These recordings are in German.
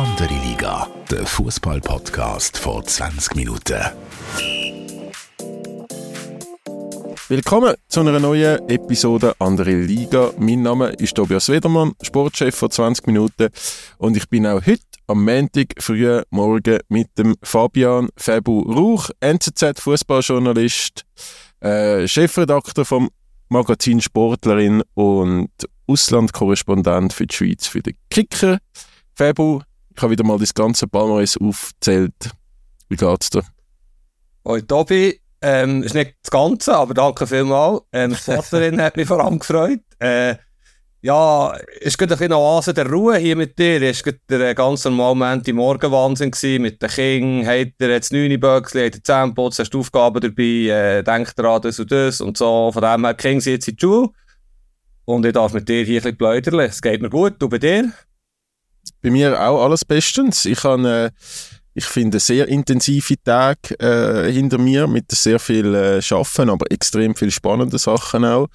Andere Liga, der Fußball-Podcast vor 20 Minuten. Willkommen zu einer neuen Episode Andere Liga. Mein Name ist Tobias Wedermann, Sportchef vor 20 Minuten und ich bin auch heute am Montag früh morgen mit dem Fabian Fabu Rauch, NZZ Fußballjournalist, äh, Chefredakteur vom Magazin Sportlerin und Auslandkorrespondent für die Schweiz für den Kicker. Fabu, ich habe wieder mal das ganze Palmares aufgezählt. Wie geht's dir? Hoi Tobi, ähm, ist nicht das Ganze, aber danke vielmals. Ähm, Sportlerin hat mich vor allem gefreut. Äh, ja, es war ein bisschen Oase der Ruhe hier mit dir. Es war der ganz normale Moment im Morgenwahnsinn mit den Kindern. Hat er jetzt neun Böckchen, hat er Zähneputz, hast du Aufgaben dabei, äh, denkt daran das und das und so. Von dem her, die Kinder sind in die Schule. Und ich darf mit dir hier ein bisschen pläudern. Es geht mir gut. Du bei dir? Bei mir auch alles bestens. Ich habe, äh, ich finde, sehr intensive Tage äh, hinter mir mit sehr viel äh, Schaffen, aber extrem viel spannende Sachen auch.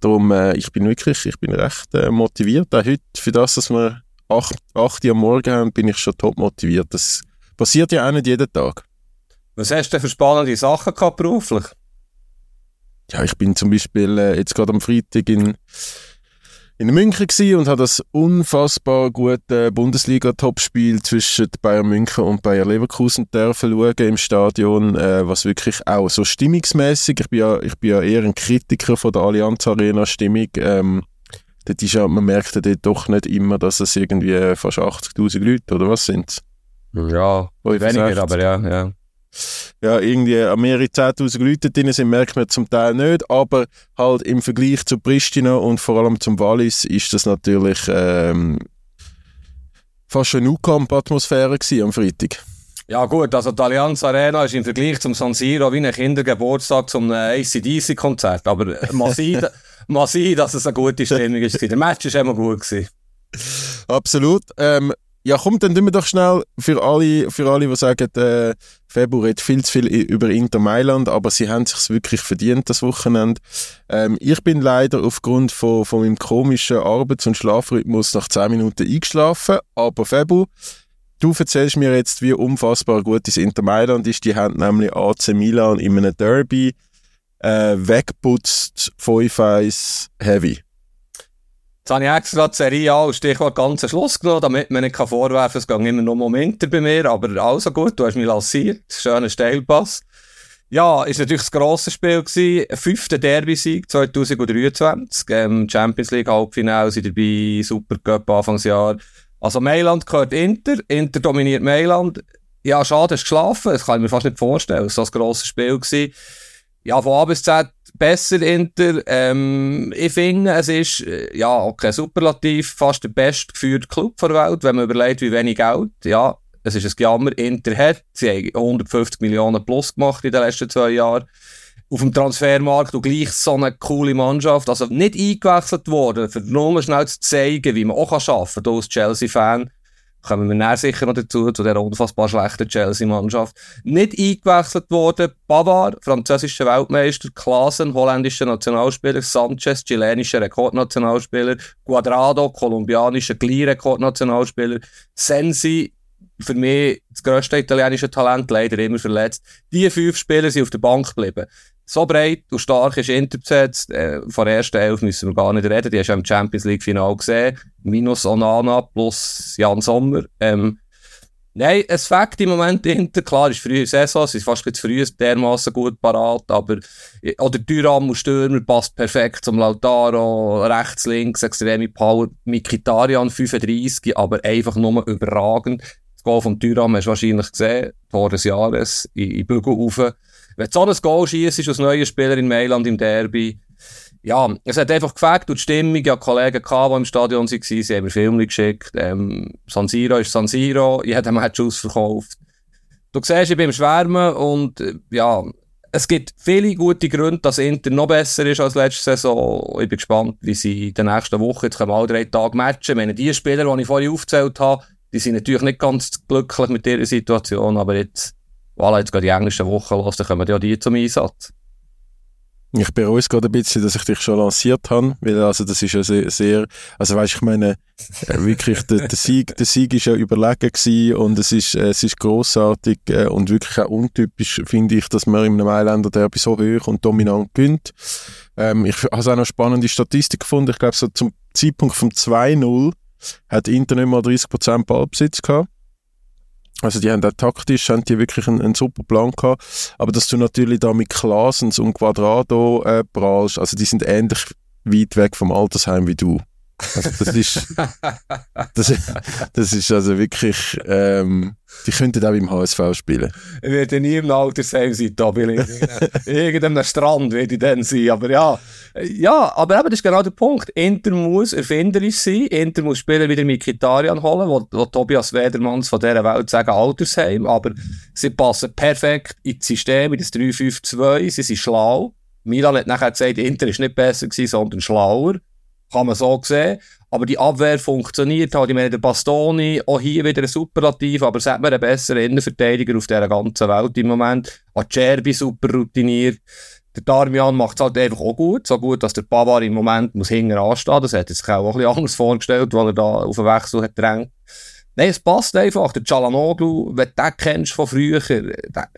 Darum, äh, ich bin wirklich, ich bin recht äh, motiviert. Auch heute, für das, dass wir 8, 8 Uhr am Morgen haben, bin ich schon top motiviert. Das passiert ja auch nicht jeden Tag. Was hast du denn für spannende Sachen gehabt beruflich? Ja, ich bin zum Beispiel äh, jetzt gerade am Freitag in in München und habe das unfassbar gute Bundesliga-Topspiel zwischen Bayern München und Bayern Leverkusen dürfen schauen im Stadion, äh, was wirklich auch so stimmungsmäßig. Ich bin ja, ich bin ja eher ein Kritiker von der Allianz Arena Stimmung. Ähm, dort ist ja, man merkt ja dort doch nicht immer, dass es irgendwie fast 80.000 Leute oder was sind Ja, weniger, aber ja, ja ja, irgendwie an mehrere 10.000 Leute drin sind, merkt man zum Teil nicht, aber halt im Vergleich zu Pristina und vor allem zum Wallis ist das natürlich ähm, fast eine U-Camp-Atmosphäre am Freitag. Ja gut, also die Allianz Arena ist im Vergleich zum San Siro wie ein Kindergeburtstag zum ACDC-Konzert, aber man sieht, man sieht, dass es eine gute Stimmung ist. Der Match war immer gut. Gewesen. Absolut. Ähm, ja, komm, dann tun wir doch schnell für alle, für alle die sagen, äh, Februar redet viel zu viel über Inter Mailand, aber sie haben sich wirklich verdient, das Wochenende. Ähm, ich bin leider aufgrund von, von meinem komischen Arbeits- und Schlafrhythmus nach 10 Minuten eingeschlafen, aber Febu, du erzählst mir jetzt, wie unfassbar gut das Inter Mailand ist. Die haben nämlich AC Milan in einem Derby äh, weggeputzt, 5-1 Heavy. Jetzt habe ich extra die Serie A als Stichwort ganz Schluss genommen, damit man nicht vorwerfen kann, es gehen immer noch Momente bei mir, aber also gut, du hast mich lanciert, schöner Steilpass. Ja, ist natürlich das grosse Spiel gewesen, fünfter Derby-Sieg 2023, ähm, Champions League Halbfinale sind dabei, Supercup Anfangsjahr. Also Mailand gehört Inter, Inter dominiert Mailand. Ja, schade, hast geschlafen, das kann ich mir fast nicht vorstellen, es war so ein grosses Spiel gewesen. Ja, von A bis Z besser Inter. Ähm, ich finde, es ist, äh, ja, okay, Superlativ, fast der bestgeführte Club der Welt, wenn man überlegt, wie wenig Geld, ja, es ist ein Gejammer, Inter hat, sie haben 150 Millionen plus gemacht in den letzten zwei Jahren. Auf dem Transfermarkt und gleich so eine coole Mannschaft, also nicht eingewechselt worden, für nur schnell zu zeigen, wie man auch arbeiten kann, als Chelsea-Fan kommen wir näher sicher noch dazu, zu dieser unfassbar schlechten Chelsea-Mannschaft. Nicht eingewechselt worden, Bavard, französischer Weltmeister, Klaasen, holländischer Nationalspieler, Sanchez, chilenischer Rekordnationalspieler, Guadrado, kolumbianischer Glee-Rekordnationalspieler, Sensi, für mich das grösste italienische Talent, leider immer verletzt. Die fünf Spieler sind auf der Bank geblieben so breit und stark ist Inter besetzt. Äh, von der ersten Elf müssen wir gar nicht reden. Die hast du im Champions League Final gesehen. Minus Onana plus Jan Sommer. Ähm, Nein, es fängt im Moment Inter. Klar, ist frühe Saison, es ist fast zu früh, dermaßen gut parat, aber, oder Düram und Stürmer passt perfekt zum Lautaro, rechts, links, extreme Power, Mikitarian 35, aber einfach nur überragend. Das Goal von Düram hast du wahrscheinlich gesehen, Tor des Jahres, in, in Bügel. Wenn du so ein Goal schießt als neuer Spieler in Mailand im Derby, ja, es hat einfach gefällt und die Stimmung, ja, Kollegen gehabt, die im Stadion waren, sie haben mir Filme geschickt, ähm, San Siro ist San Siro, jeder hat Schuss verkauft. Du siehst, ich bin im Schwärmen und, äh, ja, es gibt viele gute Gründe, dass Inter noch besser ist als letzte Saison. Ich bin gespannt, wie sie in den nächsten Wochen, jetzt können wir alle drei Tage matchen. Ich meine, die Spieler, die ich vorhin aufgezählt habe, die sind natürlich nicht ganz glücklich mit ihrer Situation, aber jetzt, voilà, jetzt geht die englische Woche los, dann kommen ja die zum Einsatz. Ich bereue es gerade ein bisschen, dass ich dich schon lanciert habe, weil also das ist ja sehr, sehr also weißt ich meine, äh, wirklich der, der Sieg, der Sieg ist ja überlegen gewesen und es ist, äh, es ist großartig äh, und wirklich auch untypisch finde ich, dass man im Mailänder Derby so hoch und dominant gönnt. Ähm, ich habe auch noch spannende Statistik gefunden. Ich glaube so zum Zeitpunkt vom 2-0 hat Inter nicht mal 30% Ballbesitz gehabt. Also die haben auch taktisch haben die wirklich einen, einen, super Plan gehabt. Aber dass du natürlich da mit Klasens und Quadrado äh, prallst, also die sind ähnlich weit weg vom Altersheim wie du. Also das ist, das, das ist also wirklich, ähm, die könnten auch im HSV spielen. Ich werde nie im Altersheim sein, da bin ich. Irgendeinem Strand werde ich dann sein, aber ja. Ja, aber eben, das ist genau der Punkt. Inter muss erfinderisch sein, Inter muss Spieler wieder mit Kitarian holen, wo, wo Tobias Wedermanns von dieser Welt sagen Altersheim, aber sie passen perfekt ins System, in das 3-5-2, sie sind schlau. Milan hat nachher gesagt, Inter ist nicht besser gewesen, sondern schlauer. Kann man so sehen. Aber die Abwehr funktioniert halt. Ich meine, der Bastoni, auch hier wieder ein Superlativ, aber hat man einen besseren Innenverteidiger auf dieser ganzen Welt im Moment. Acerbi super routiniert. Der Darmian macht es halt einfach auch gut. So gut, dass der Pavar im Moment muss hinten anstehen. Das hätte sich auch ein bisschen anders vorgestellt, weil er da auf den Wechsel hat drängt. Nein, es passt einfach. Der Chalanoglu, wenn du den kennst von früher,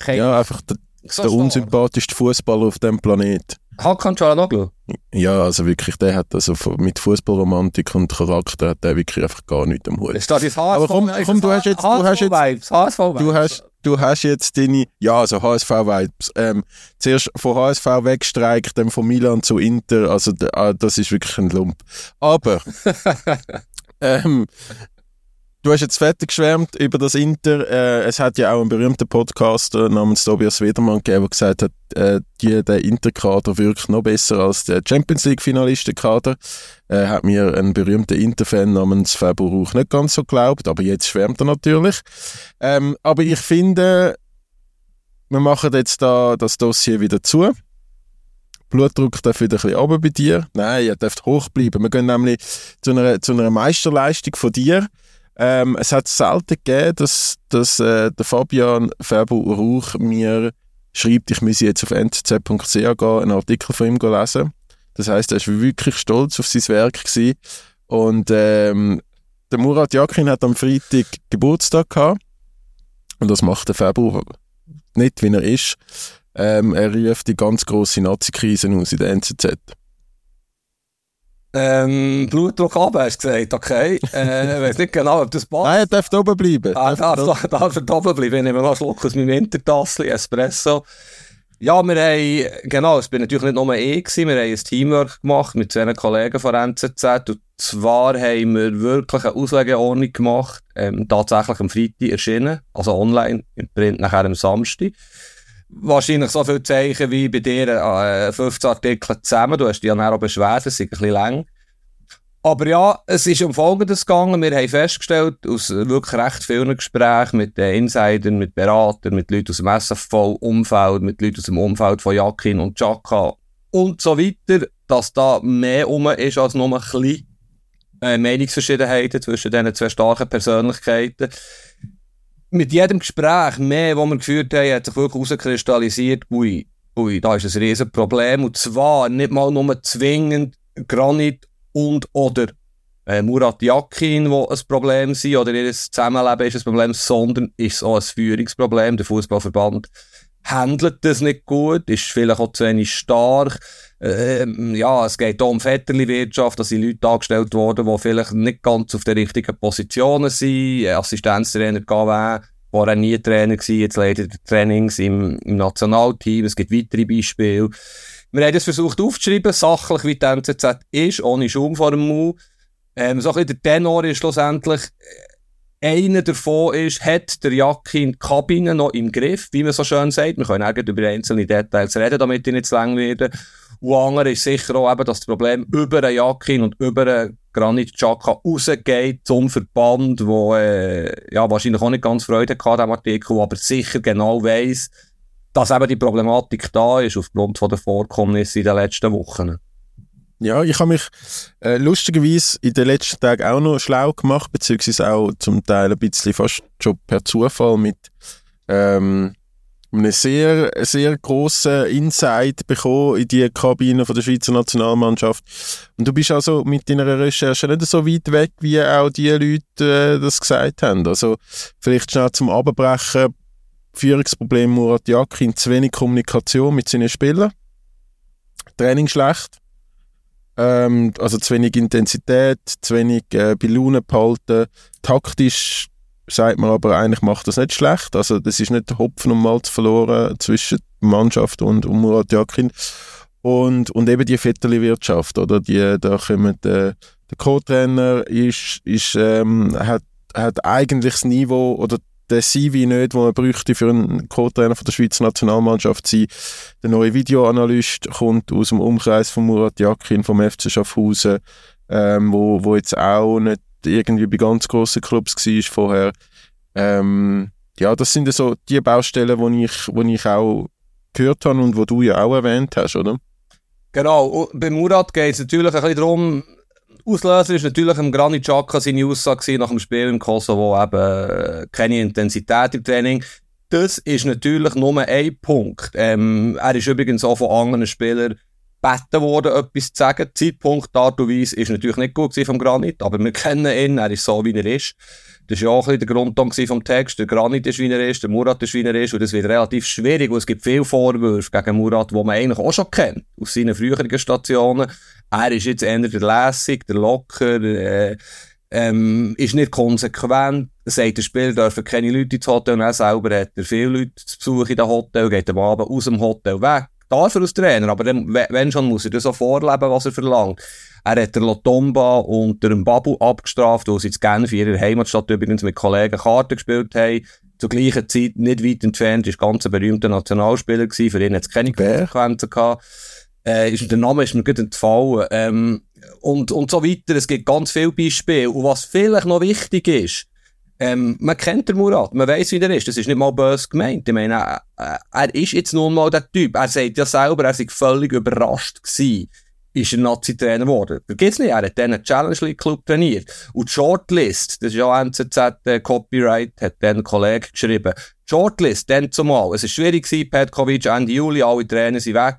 Ja, einfach so der unsympathischste Fußballer auf dem Planet. Hakan Çalhanoğlu? Ja, also wirklich, der hat also mit Fußballromantik und Charakter hat der wirklich einfach gar nichts am Hut. Aber komm, komm du hast jetzt, du hast jetzt, du hast, du hast jetzt deine, ja, also HSV-Vibes. Ähm, zuerst von HSV wegstreikt, dann von Milan zu Inter, also ah, das ist wirklich ein Lump. Aber, ähm, Du hast jetzt fertig geschwärmt über das Inter. Äh, es hat ja auch einen berühmten Podcaster namens Tobias Wedermann gegeben, der gesagt hat, äh, die, der Inter-Kader wirkt noch besser als der Champions League-Finalistenkader. Äh, hat mir ein berühmter Inter-Fan namens Faber Rauch nicht ganz so geglaubt, aber jetzt schwärmt er natürlich. Ähm, aber ich finde, wir machen jetzt da das Dossier wieder zu. Blutdruck darf wieder ein bisschen runter bei dir. Nein, er darf hoch bleiben. Wir gehen nämlich zu einer, zu einer Meisterleistung von dir. Ähm, es hat selten gegeben, dass, dass äh, der Fabian Färber Rauch mir schreibt, ich müsse jetzt auf nzz.ch gehen, einen Artikel von ihm lesen. Das heißt, er war wirklich stolz auf sein Werk gewesen. Und ähm, der Murat Yakin hat am Freitag Geburtstag gehabt. Und das macht der Färber nicht, wie er ist. Ähm, er ruft die ganz grosse Nazi-Krise aus in der NZZ. Ähm, Blutdruck runter, hast du gesagt, okay. Äh, ich weiß nicht genau, ob das passt. Nein, darf oben bleiben. Ah, darf, darf, darf oben bleiben. Ich nehme noch einen Schluck aus meinem Wintertassel, Espresso. Ja, wir haben, genau, es bin natürlich nicht nur ich gewesen, wir haben ein Teamwork gemacht mit zwei Kollegen von NZZ und zwar haben wir wirklich eine Auslegeordnung gemacht, ähm, tatsächlich am Freitag erschienen, also online, im Print nachher am Samstag wahrscheinlich so viele Zeichen wie bei dir äh, 15 Artikel zusammen. Du hast dich ja auch beschwert, es ist ein bisschen lang. Aber ja, es ist um Folgendes gegangen. Wir haben festgestellt, aus wirklich recht vielen Gesprächen mit den Insidern, mit Beratern, mit Leuten aus dem SFV-Umfeld, mit Leuten aus dem Umfeld von Jakin und Chaka und so weiter, dass da mehr um ist als nur ein bisschen äh, Meinungsverschiedenheiten zwischen diesen zwei starken Persönlichkeiten mit jedem Gespräch mehr, das wir geführt haben, hat sich wirklich herauskristallisiert, ui, ui, da ist ein riesen Problem. Und zwar nicht mal nur zwingend Granit und oder äh, Murat Yakin, wo ein Problem sind, oder ihr Zusammenleben ist ein Problem, sondern ist auch ein Führungsproblem. Der Fußballverband handelt das nicht gut, ist vielleicht auch zu wenig stark. Ähm, ja, es geht hier um Vetterli-Wirtschaft, da sind Leute angestellt worden, die vielleicht nicht ganz auf den richtigen Positionen sind. Assistenztrainer GW, war nie Trainer gewesen, jetzt leitet er Trainings im, im Nationalteam. Es gibt weitere Beispiele. Wir haben das versucht aufzuschreiben, sachlich wie die NZZ ist, ohne Schaum vor dem Mund. Ähm, so ein bisschen der Tenor ist schlussendlich, einer davon ist, hat der Jakin die Kabine noch im Griff, wie man so schön sagt. Wir können auch über einzelne Details reden, damit ich nicht zu lang werde. Und andere ist sicher auch eben, dass das Problem über einen Jakin und über einen Granit Xhaka rausgeht zum Verband, wo äh, ja, wahrscheinlich auch nicht ganz Freude hatte an Artikel, aber sicher genau weiss, dass eben die Problematik da ist aufgrund von der Vorkommnisse in den letzten Wochen. Ja, ich habe mich äh, lustigerweise in den letzten Tagen auch noch schlau gemacht, beziehungsweise auch zum Teil ein bisschen fast schon per Zufall mit, ähm, einen sehr, sehr grossen Insight bekommen in die Kabine von der Schweizer Nationalmannschaft. Und du bist also mit deiner Recherche nicht so weit weg, wie auch die Leute äh, das gesagt haben. Also vielleicht schnell zum Abbrechen. Führungsproblem Murat Yakin, zu wenig Kommunikation mit seinen Spielern. Training schlecht. Ähm, also zu wenig Intensität, zu wenig äh, bei behalten. Taktisch sagt man aber, eigentlich macht das nicht schlecht. Also das ist nicht Hopfen und Malz verloren zwischen Mannschaft und, und Murat Yakin. Und, und eben die Vetterli-Wirtschaft, oder? Die, da kommen, äh, der Co-Trainer ist, ist, ähm, hat, hat eigentlich das Niveau oder der CV nicht, den man bräuchte für einen Co-Trainer von der Schweizer Nationalmannschaft sein. Der neue Videoanalyst kommt aus dem Umkreis von Murat Yakin vom FC Schaffhausen, ähm, wo, wo jetzt auch nicht irgendwie bei ganz grossen Clubs war vorher. Ähm, ja, das sind so die Baustellen, die ich, wo ich auch gehört habe und wo du ja auch erwähnt hast, oder? Genau, bei Murat geht es natürlich ein bisschen darum, Auslöser ist natürlich im Granit Xhaka seine Aussage nach dem Spiel im Kosovo, eben äh, keine Intensität im Training. Das ist natürlich nur ein Punkt. Ähm, er ist übrigens auch von anderen Spielern gebeten worden, etwas zu sagen. Zeitpunkt, Art und Weise ist natürlich nicht gut vom Granit, aber wir kennen ihn, er ist so, wie er ist. Das war ja auch ein bisschen der Grundton vom Text. Der Granit ist, wie er ist, der Murat ist, wie er ist. Und das wird relativ schwierig, weil es gibt viele Vorwürfe gegen Murat, die man eigentlich auch schon kennt, aus seinen früheren Stationen. Er ist jetzt eher der lässig, der locker, äh, ähm, ist nicht konsequent, sagt der Spieler, dürfen keine Leute ins Hotel und er selber hat er viele Leute zu Besuch in dem Hotel, geht am Abend aus dem Hotel weg darf er als Trainer, aber wenn schon, muss er das so vorleben, was er verlangt. Er hat der Lotomba und der Babu abgestraft, wo sie in Genf in ihrer Heimatstadt übrigens mit Kollegen Karten gespielt haben. Zur gleichen Zeit, nicht weit entfernt, ist ganz ein berühmter Nationalspieler gewesen. Für ihn hat es keine Konsequenzen gehabt. Äh, ist, der Name ist mir gut entfallen. Ähm, und, und so weiter. Es gibt ganz viele Beispiele. Und was vielleicht noch wichtig ist, ähm, man kennt den Murat, man weiß, wie er ist. Das ist nicht mal böse gemeint. Ich meine, äh, er ist jetzt nun mal der Typ. Er sagt ja selber, er sei völlig überrascht gewesen, ist er Nazi-Trainer geworden. Vergiss nicht, er hat dann einen Challenge League Club trainiert. Und die Shortlist, das ist ja NZZ äh, Copyright, hat dann ein Kollege geschrieben. Shortlist, dann zumal. Es war schwierig Petkovic Ende Juli, alle Trainer sind weg.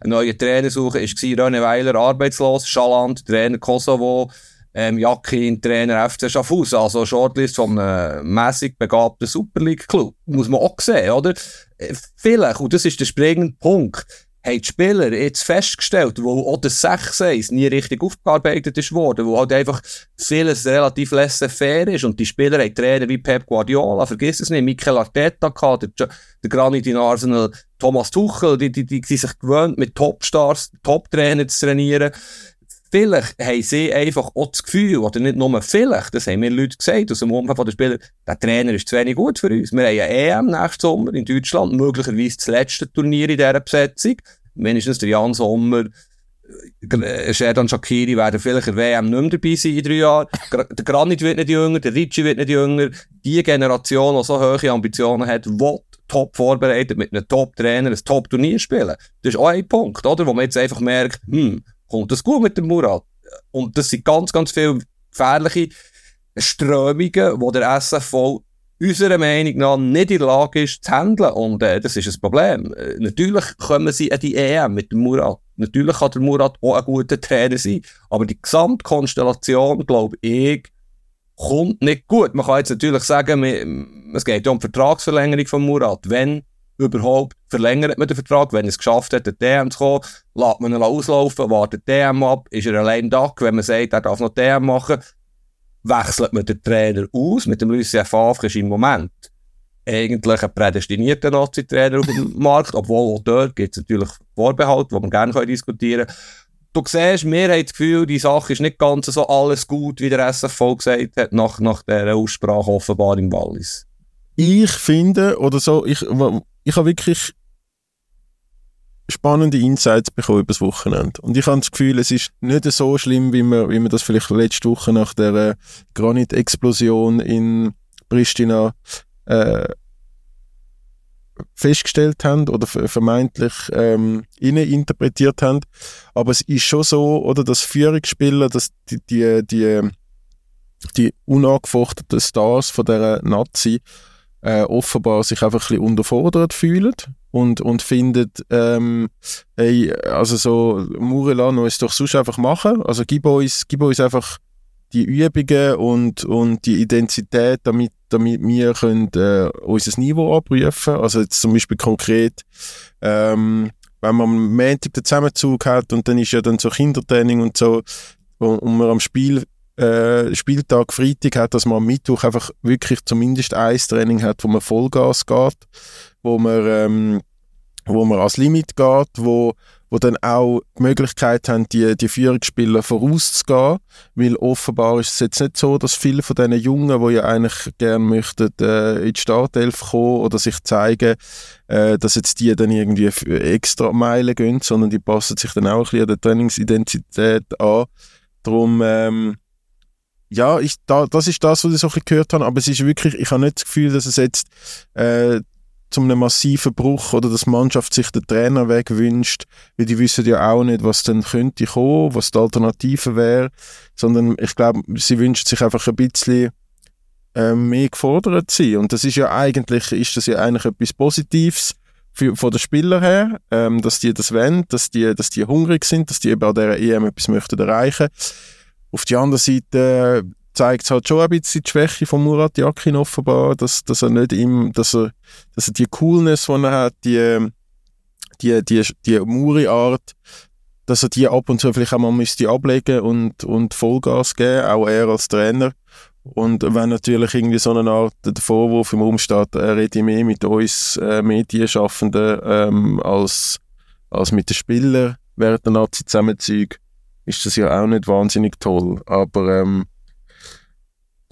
Ein neuer Trainer suchen, ist René Weiler arbeitslos, Schaland, Trainer Kosovo, ähm, Jacki, Trainer FC Schaffhausen, also Shortlist von einem mässig begabten Super League Club. Muss man auch sehen, oder? Äh, vielleicht, und das ist der springende Punkt, haben die Spieler jetzt festgestellt, wo auch das 6-1 nie richtig aufgearbeitet ist worden, wo halt einfach vieles relativ laissez-faire ist und die Spieler haben Trainer wie Pep Guardiola, vergiss es nicht, Mikel Arteta gehabt, der, der Granit in Arsenal, Thomas Tuchel, die, die, die, die sich gewöhnt, mit Topstars, Top-Trainer zu trainieren. Vielleicht haben sie einfach auch das Gefühl, oder nicht nur vielleicht, das haben mir Leute gesagt aus dem Umfeld der Spieler, der Trainer ist zu wenig gut für uns. Wir haben eine EM nächsten Sommer in Deutschland, möglicherweise das letzte Turnier in dieser Besetzung. Mindestens der Jan Sommer, äh, Sherdan Shakiri werden vielleicht in der WM nicht mehr dabei sein in drei Jahren. Der Granit wird nicht jünger, der Ricci wird nicht jünger. Die Generation, die so hohe Ambitionen hat, will top vorbereitet mit einem Top-Trainer ein Top-Turnier spielen. Das ist auch ein Punkt, oder? Wo man jetzt einfach merkt, hm, kommt das gut mit dem Murat. Und das sind ganz, ganz viele gefährliche Strömungen, wo der SFV unserer Meinung nach nicht in der Lage ist zu handeln. Und äh, das ist ein Problem. Äh, natürlich kommen sie an die EM mit dem Murat. Natürlich kann der Murat auch ein guter Trainer sein. Aber die Gesamtkonstellation, glaube ich, kommt nicht gut. Man kann jetzt natürlich sagen, es geht ja um Vertragsverlängerung von Murat. Wenn überhaupt verlängert man den Vertrag, wenn es geschafft hat, den DM zu kommen, lässt man ihn auslaufen, wartet DM ab, ist er allein da, wenn man sagt, er darf noch DM machen, wechselt man den Trainer aus, mit dem Lucien Favre ist im Moment eigentlich ein prädestinierter Nazi-Trainer auf dem Markt, obwohl auch dort gibt es natürlich Vorbehalte, die man gerne diskutieren kann. Du siehst, wir haben das Gefühl, die Sache ist nicht ganz so alles gut, wie der SFV gesagt hat, nach, nach dieser Aussprache offenbar im Wallis. Ich finde, oder so, ich, ich habe wirklich spannende Insights bekommen über das Wochenende. Und ich habe das Gefühl, es ist nicht so schlimm, wie wir, wie wir das vielleicht letzte Woche nach der äh, Granit-Explosion in Pristina äh, festgestellt haben oder vermeintlich ähm, interpretiert haben. Aber es ist schon so, oder dass Führungsspieler, dass die, die, die, die unangefochteten Stars von der Nazi äh, offenbar sich einfach ein bisschen unterfordert fühlen und, und findet, ähm, hey, also so, Murelano es doch sonst einfach machen. Also gib uns, gib uns einfach die Übungen und, und die Identität, damit, damit wir können, äh, unser Niveau abrufen Also jetzt zum Beispiel konkret, ähm, wenn man am Montag den Zusammenzug hat und dann ist ja dann so Kindertraining und so und, und man am Spiel äh, Spieltag Freitag hat, dass man am Mittwoch einfach wirklich zumindest ein Training hat, wo man Vollgas geht, wo man, ähm, wo man ans Limit geht, wo, wo dann auch die Möglichkeit haben, die, die Führungsspieler vorauszugehen, weil offenbar ist es jetzt nicht so, dass viele von diesen Jungen, die ja eigentlich gerne möchten, äh, in die Startelf kommen oder sich zeigen, äh, dass jetzt die dann irgendwie extra Meilen gehen, sondern die passen sich dann auch ein bisschen an der Trainingsidentität an. Darum, ähm, ja, ich, da, das ist das, was ich so ein bisschen gehört habe, aber es ist wirklich, ich habe nicht das Gefühl, dass es jetzt äh, zu einem massiven Bruch oder dass die Mannschaft sich den Trainer wegwünscht, weil die wissen ja auch nicht, was dann könnte kommen, was die Alternative wäre, sondern ich glaube, sie wünschen sich einfach ein bisschen äh, mehr gefordert zu sein. Und das ist ja eigentlich, ist das ja eigentlich etwas Positives für, von den Spielern her, ähm, dass die das wollen, dass die, dass die hungrig sind, dass die eben an dieser EM etwas möchten erreichen. möchten auf der anderen Seite äh, zeigt es halt schon ein bisschen die Schwäche von Murat Yakin offenbar, dass, dass er nicht ihm, dass er, dass er die Coolness, die er hat, die, die, die, die Muri-Art, dass er die ab und zu vielleicht auch mal müsste ablegen und, und Vollgas geben, auch er als Trainer. Und wenn natürlich irgendwie so eine Art der Vorwurf im Raum steht, er redet mehr mit uns äh, Medienschaffenden ähm, als, als mit den Spielern während der Nazi-Zusammenzüge, ist das ja auch nicht wahnsinnig toll. Aber ähm,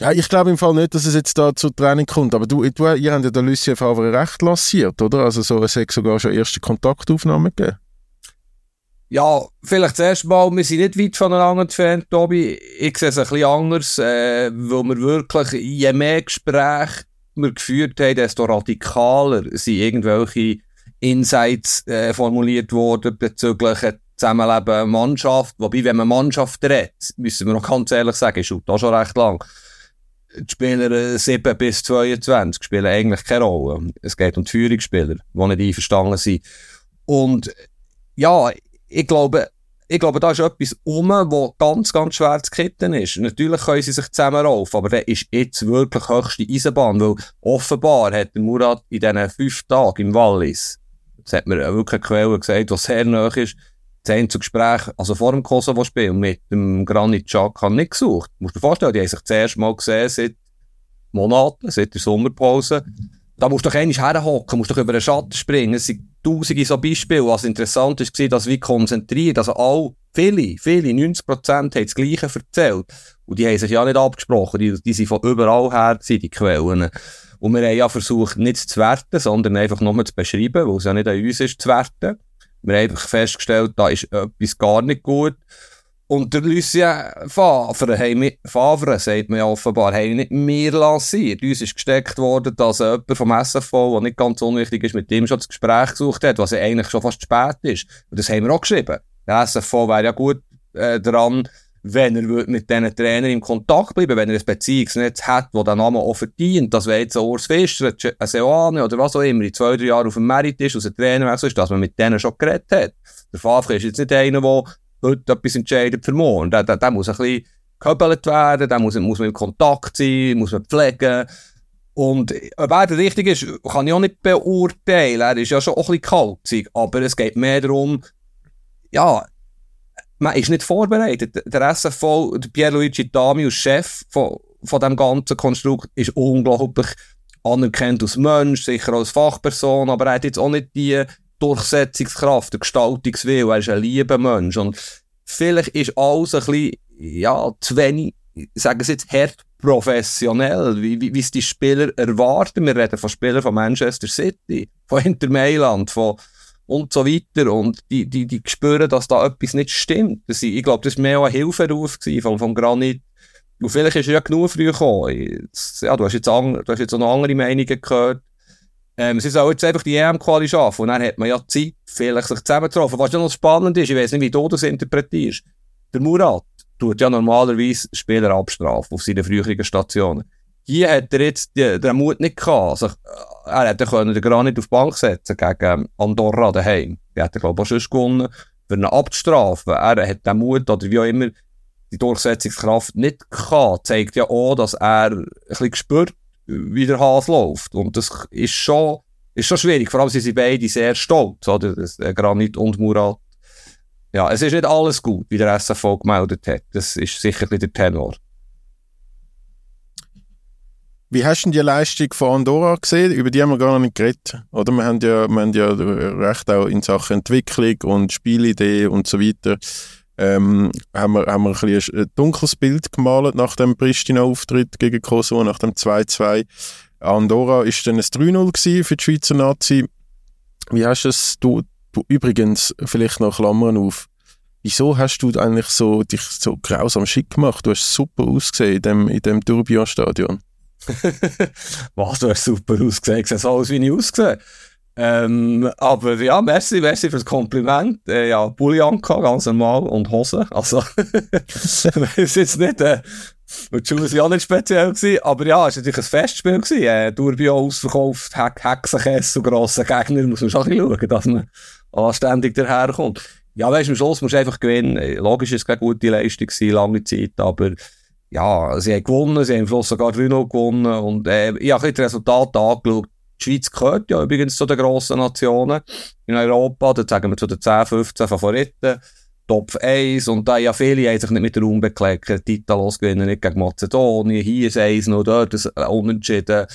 ja, ich glaube im Fall nicht, dass es jetzt da zu Training kommt. Aber du, du ihr habt ja den Lucien Favre recht lanciert, oder? Also so, es hat sogar schon erste Kontaktaufnahmen gegeben. Ja, vielleicht zuerst mal, wir sind nicht weit voneinander entfernt, Tobi. Ich sehe es ein bisschen anders, äh, weil wir wirklich, je mehr Gespräche wir geführt haben, desto radikaler sind irgendwelche Insights äh, formuliert worden bezüglich Zusammenleben Mannschaft. Wobei, wenn man Mannschaft redet, müssen wir noch ganz ehrlich sagen, ist da schon recht lang. Die Spieler 7 äh, bis 22 spielen eigentlich keine Rolle. Es geht um die Führungsspieler, die nicht einverstanden sind. Und ja, ich glaube, ich glaube, da ist etwas um, wo ganz, ganz schwer zu kitten ist. Natürlich können sie sich zusammenraufen, aber der ist jetzt wirklich höchste Eisenbahn, weil offenbar hat Murat in diesen fünf Tagen im Wallis, das hat mir wirklich eine Quelle gesagt, was sehr nah ist, das zu Gespräch, also vor dem Kosovo-Spiel mit dem Granit Xhaka nicht gesucht. Du musst dir vorstellen, die haben sich das erste Mal gesehen seit Monaten, seit der Sommerpause. Da musst du doch einmal herhocken, musst doch über den Schatten springen. Es sind tausende so Beispiele. Was interessant ist, war, dass wir konzentriert, also all, viele, viele, 90 Prozent haben das Gleiche erzählt. Und die haben sich ja nicht abgesprochen. Die, die sind von überall her, die Quellen. Und wir haben ja versucht, nicht zu werten, sondern einfach nur zu beschreiben, weil es ja nicht an uns ist, zu werten. Wir haben einfach festgestellt, da ist etwas gar nicht gut. Und der Lucien Favre, haben Favre, sagt man ja offenbar, haben nicht mehr lanciert. Uns ist gesteckt worden, dass jemand vom SFV, der nicht ganz unwichtig ist, mit dem schon das Gespräch gesucht hat, was ja eigentlich schon fast spät ist. Und das haben wir auch geschrieben. Der SFV wäre ja gut äh, dran, wenn er mit diesen Trainern in Kontakt bleiben, wenn er ein Beziehungsnetz hat, das den Namen auch verdient, dass wenn jetzt ein Urs Fischer, ein Seoane oder was auch immer in zwei, drei Jahren auf dem Merit ist, aus dem Trainerwechsel ist, dass man mit denen schon geredet hat. Der Favre ist jetzt nicht einer, der heute etwas entscheidet für morgen. Der, der, der muss ein bisschen gehöbelt werden, der muss, muss man in Kontakt sein, muss man pflegen. Und ob er der Richtige ist, kann ich auch nicht beurteilen. Er ist ja schon ein bisschen kaltzig, aber es geht mehr darum, ja, man ist nicht vorbereitet. Der SFV, der Pierluigi Dami als Chef von, von dem ganzen Konstrukt, ist unglaublich anerkannt als Mensch, sicher als Fachperson, aber er hat jetzt auch nicht die Durchsetzungskraft, der Gestaltungswille, er ist ein lieber Mensch und vielleicht ist alles ein bisschen, ja, zu wenig, sagen Sie jetzt, hart professionell, wie, wie, wie es die Spieler erwarten. Wir reden von Spielern von Manchester City, von Inter Mailand, von und so weiter. Und die, die, die spüren, dass da etwas nicht stimmt. Das, ich glaube, das war mehr auch ein Hilferuf von, von Granit. Und vielleicht ist er ja genug früh gekommen. Ja, du hast jetzt, an, du hast jetzt auch noch andere Meinungen gehört. Ähm, sie sollen jetzt einfach die EM-Quali schaffen. Und dann hat man ja Zeit, vielleicht sich zusammenzutroffen. Was ja noch spannend ist, ich weiß nicht, wie du das interpretierst. Der Murat tut ja normalerweise Spieler abstrafen auf seinen früheren Stationen. Hier hat er jetzt die, den Mut nicht gehabt. Also, er hätte können den Granit auf die Bank setzen gegen Andorra daheim. Die hat glaube ich, auch schon gewonnen. Für ihn abzustrafen. Er hat den Mut oder wie auch immer die Durchsetzungskraft nicht gehabt. Zeigt ja auch, dass er ein bisschen spürt, wie der Hase läuft. Und das ist schon, ist schon schwierig. Vor allem sind sie beide sehr stolz, oder? Äh, Granit und Murat. Ja, es ist nicht alles gut, wie der SFO gemeldet hat. Das ist sicher der Tenor. Wie hast du die Leistung von Andorra gesehen? Über die haben wir gar nicht geredet. Oder wir haben ja, wir haben ja recht auch in Sachen Entwicklung und Spielidee und so weiter. Ähm, haben, wir, haben wir ein, bisschen dunkles Bild gemalt nach dem Pristina-Auftritt gegen Kosovo, nach dem 2-2. Andorra war dann ein 3-0 für die Schweizer Nazi. Wie hast es, du, du übrigens, vielleicht noch Klammern auf, wieso hast du eigentlich so, dich so grausam schick gemacht? Du hast super ausgesehen in dem, in dem Tourbillon-Stadion. Was, du hast super ausgesehen. Sehe so aus, wie ich aussehe. Ähm, aber ja, merci, merci für das Kompliment. Äh, ja, Bullianka, ganz normal, und Hose. Also, es ist jetzt nicht, äh, die Schuhe waren auch nicht speziell gewesen, aber ja, es war natürlich ein Festspiel gewesen. Äh, Turbio ausverkauft, Hex Hexenkäse und grosse Gegner, muss man schon schauen, dass man anständig daherkommt. Ja, weißt du, am Schluss musst du einfach gewinnen. Logisch ist es keine gute Leistung gewesen, lange Zeit, aber ja, sie haben gewonnen, sie haben am Schluss sogar 3 gewonnen und äh, ich habe das Resultat angeschaut. Die Schweiz gehört ja übrigens zu den grossen Nationen in Europa, da sagen wir zu den 10, 15 Favoriten. Top 1 und da ja viele haben sich nicht mit Raum bekleckert, Titel losgewinnen, nicht gegen Mazedonien, hier ist eins noch, dort ist unentschieden.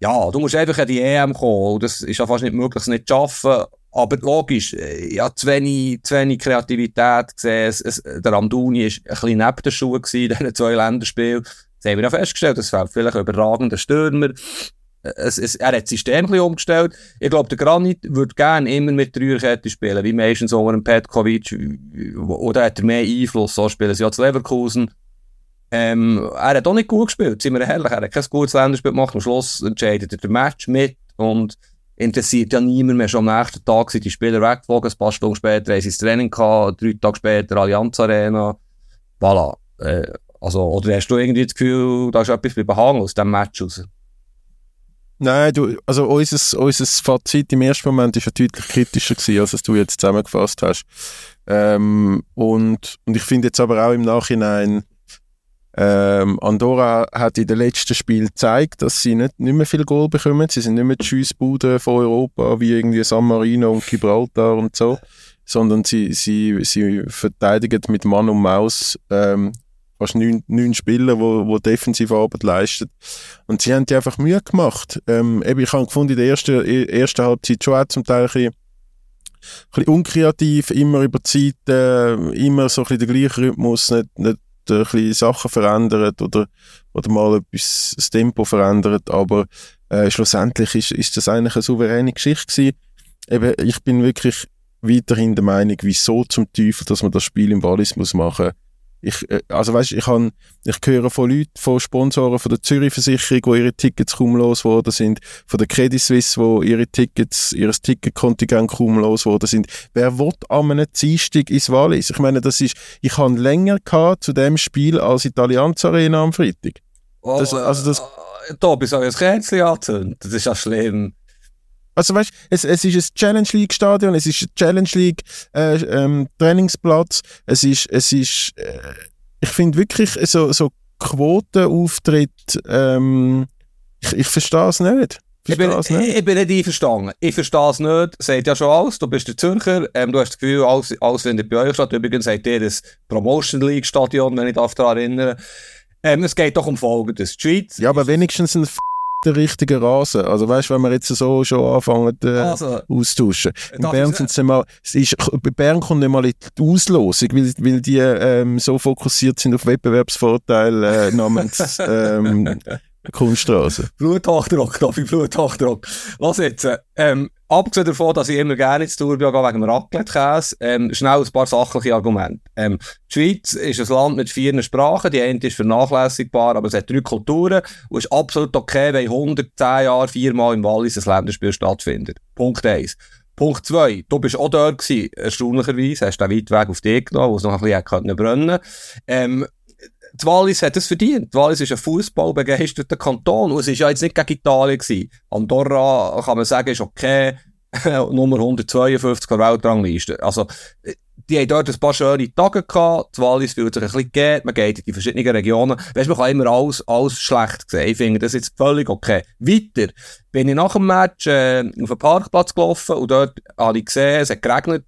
Ja, du musst einfach an die EM kommen, das ist ja fast nicht möglich, es nicht zu schaffen, aber logisch, äh, ja, zu wenig, zu wenig Kreativität gesehen. Es, es, der Amduni war ein bisschen neben der Schuhe in diesen zwei Länderspielen. Das haben wir ja festgestellt, das fällt vielleicht überragender Stürmer. Es, es, er hat das System ein bisschen umgestellt. Ich glaube, der Granit würde gerne immer mit Dreierkette spielen, wie meistens unter einem Petkovic. Oder hat er mehr Einfluss? So spielen sie ja zu Leverkusen. Ähm, er hat auch nicht gut gespielt, sind wir ehrlich. Er hat kein gutes Länderspiel gemacht. Am Schluss entscheidet er den Match mit und interessiert ja niemand mehr. Schon am nächsten Tag sind die Spieler weggeflogen, ein paar Stunden später haben sie das Training gehabt, drei Tage später Allianz Arena. Voilà. Äh, also, oder hast du irgendwie das Gefühl, da ist etwas behangen aus diesem Match raus? Nein, du, also unser, unser Fazit im ersten Moment war ja deutlich kritischer gewesen, als es du jetzt zusammengefasst hast. Ähm, und, und ich finde jetzt aber auch im Nachhinein, ähm, Andorra hat in den letzten Spielen gezeigt, dass sie nicht, nicht mehr viel Goal bekommen. Sie sind nicht mehr die Schiessbude von Europa, wie irgendwie San Marino und Gibraltar und so, sondern sie, sie, sie verteidigen mit Mann und Maus ähm, fast neun, neun Spieler, die wo defensive Arbeit leisten. Und sie haben die einfach Mühe gemacht. Ähm, eben, ich habe gefunden, in der ersten, ersten Halbzeit schon auch zum Teil ein bisschen, ein bisschen unkreativ, immer über die Zeit, äh, immer so ein bisschen der gleiche Rhythmus, nicht, nicht ein bisschen Sachen verändert oder, oder mal etwas, das Tempo verändert, aber äh, schlussendlich ist, ist das eigentlich eine souveräne Geschichte gewesen. Eben, ich bin wirklich weiterhin der Meinung, wieso zum Teufel, dass man das Spiel im Wallis muss machen ich, äh, also weißt, ich, han, ich höre von Leuten, von Sponsoren von der Zürich Versicherung, wo ihre Tickets kaum los worden sind, von der Credit Suisse, wo ihre Tickets, ihres Ticketkontingent kaum los worden sind. Wer will an einem Dienstag ins Wallis? Ich meine, das ist, ich habe länger gehabt zu dem Spiel als Italianz Arena am Freitag. Das, oh, also das, da bist du ein Kätzchen angezündet. Das ist ja schlimm. Also weißt, es, es ist ein Challenge League Stadion, es ist ein Challenge League äh, ähm, Trainingsplatz, es ist, es ist, äh, ich finde wirklich so, so Quotenauftritt, ähm, ich, ich verstehe es nicht. Ich bin, nicht. ich bin nicht einverstanden. Ich verstehe es nicht. Seht ja schon alles. Du bist der Zürcher. Ähm, du hast das Gefühl, alles, alles findet bei euch statt. Übrigens seid ihr das Promotion League Stadion, wenn ich daran erinnere. Ähm, es geht doch um Folgendes. Die Schweiz. Ja, aber wenigstens ein der richtige Rasen. Also weißt, wenn wir jetzt so schon anfangen äh, also, austauschen. In Bern, sind's mal, es ist, bei Bern kommt nicht mal die Auslosung, weil, weil die ähm, so fokussiert sind auf Wettbewerbsvorteile äh, namens ähm, Kunststraße. Bluthochdruck, Davi, Bluthochdruck. Was jetzt? Ähm, abgesehen davon, dass ich immer gerne ins Tourbio gehe wegen dem Raclette-Käse, ähm, schnell ein paar sachliche Argumente. Ähm, die Schweiz ist ein Land mit vier Sprachen, die eine ist vernachlässigbar, aber es hat drei Kulturen und ist absolut okay, wenn 110 Jahre viermal im Wallis ein Länderspiel stattfindet. Punkt eins. Punkt zwei, du bist auch dort gewesen, erstaunlicherweise, hast den Weitweg auf dich genommen, wo es noch ein bisschen brennen konnte. Ähm, die Wallis hat es verdient. Die Wallis ist ein fußballbegeisterter Kanton und es ist ja jetzt nicht gegen Italien gewesen. Andorra, kann man sagen, ist okay. Nummer 152 der Weltrangliste. Also, die haben dort ein paar schöne Tage gehabt. Die Wallis fühlt sich ein bisschen geht. Man geht in die verschiedenen Regionen. Weißt du, man kann immer alles, alles schlecht sehen. Ich finde das jetzt völlig okay. Weiter bin ich nach dem Match äh, auf den Parkplatz gelaufen und dort habe ich gesehen, es hat geregnet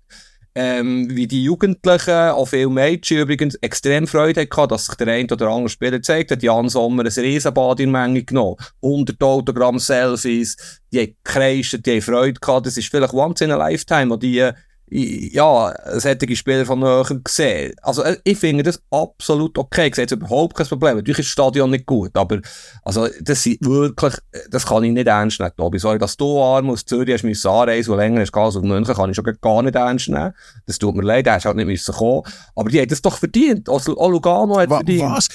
ähm, wie die Jugendlichen, auch viele Mädchen übrigens, extrem Freude hatten, dass sich der eine oder andere Spieler gezeigt hat. Jan Sommer ein Riesenbad in Menge genommen. 100 Autogramm, Selfies, die haben gekreischt, die haben Freude gehabt. Das ist vielleicht once in a lifetime, wo die ja, solche Spieler von Höhen gesehen. Also, äh, ich finde das absolut okay. Ich sehe jetzt überhaupt kein Problem. Natürlich ist das Stadion nicht gut, aber, also, das sind wirklich, das kann ich nicht ernst nehmen, Tobi. Sorry, dass du arm aus Zürich hast müssen anreisen, wo länger ist Gas und München, kann ich schon gar nicht ernst nehmen. Das tut mir leid, er hast halt nicht müssen kommen. Aber die haben das doch verdient. Also, Lugano hat Wa verdient. was?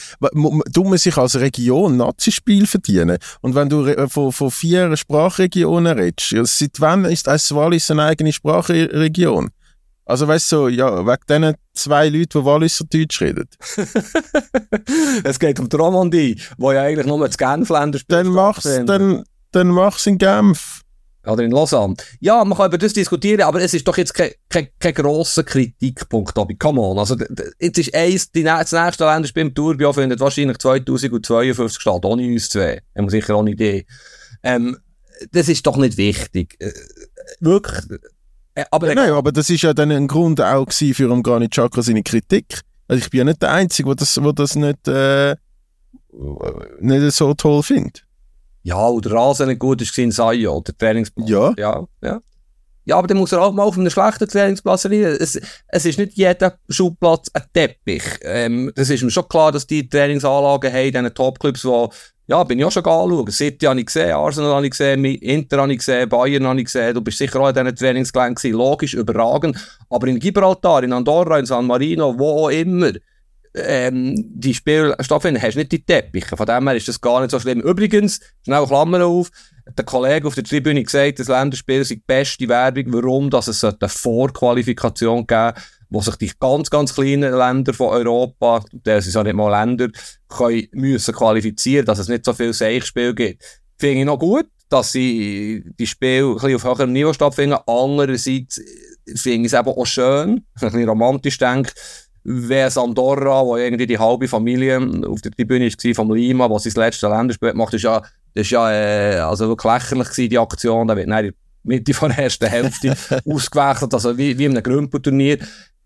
Du musst sich als Region Nazispiel verdienen. Und wenn du äh, von, von vier Sprachregionen redest, seit wann ist das Wallis eine eigene Sprachregion? Also weißt du, so, ja, wegen diesen zwei Leuten, die Walliser Deutsch reden. es geht um die Romandie, wo ja eigentlich nur das Genfländer Dann mach's, dann, dann mach's in Genf. Oder in Lausanne. Ja, man kann über das diskutieren, aber es ist doch jetzt kein, kein, kein grosser Kritikpunkt, Tobi. Come on. Also, jetzt ist eins, die, das nächste Länderspiel im Tourbio findet wahrscheinlich 2052 statt, ohne uns zwei. Haben wir sicher auch eine Idee. Ähm, das ist doch nicht wichtig. Äh, wirklich äh, aber, Nein, aber das ist ja dann ein Grund auch für um Granit Xhaka seine Kritik. Also ich bin ja nicht der Einzige, der das, wo das nicht, äh, nicht so toll findet. Ja, oder Rasen nicht gut ist in Sayo, der Trainingsplatz. Ja. ja. Ja, ja. aber dann muss er auch mal auf einem schlechten Trainingsplatz rein. Es, es ist nicht jeder Schulplatz ein Teppich. Ähm, das ist mir schon klar, dass die Trainingsanlagen haben, diese Topclubs, die ja, bin ich auch schon anschauen. City habe ich gesehen, Arsenal habe ich gesehen, Inter habe ich gesehen, Bayern habe ich gesehen. Du bist sicher auch in diesen Trainingsgeländen gewesen. Logisch, überragend. Aber in Gibraltar, in Andorra, in San Marino, wo auch immer, ähm, die Spiele stattfinden, hast du nicht die Teppiche. Von dem her ist das gar nicht so schlimm. Übrigens, schnell Klammer auf, der Kollege auf der Tribüne gesagt, das Länderspiel sei die beste Werbung, warum dass es eine Vorqualifikation geben wo sich die ganz, ganz kleinen Länder von Europa, das sind ja nicht mal Länder, können, müssen qualifizieren, dass es nicht so viel Seichspiel gibt. Finde ich noch gut, dass sie die Spiele ein auf höherem Niveau stattfinden. Andererseits finde ich es eben auch schön, ein bisschen romantisch denke, wenn Andorra, wo irgendwie die halbe Familie auf der Tribüne war vom Lima, was sein letztes Länderspiel macht, ist ja, das ist ja, äh, also wirklich lächerlich gewesen, die Aktion. Da wird dann Mitte von der ersten Hälfte ausgewechselt, also wie, wie in einem Grümpelturnier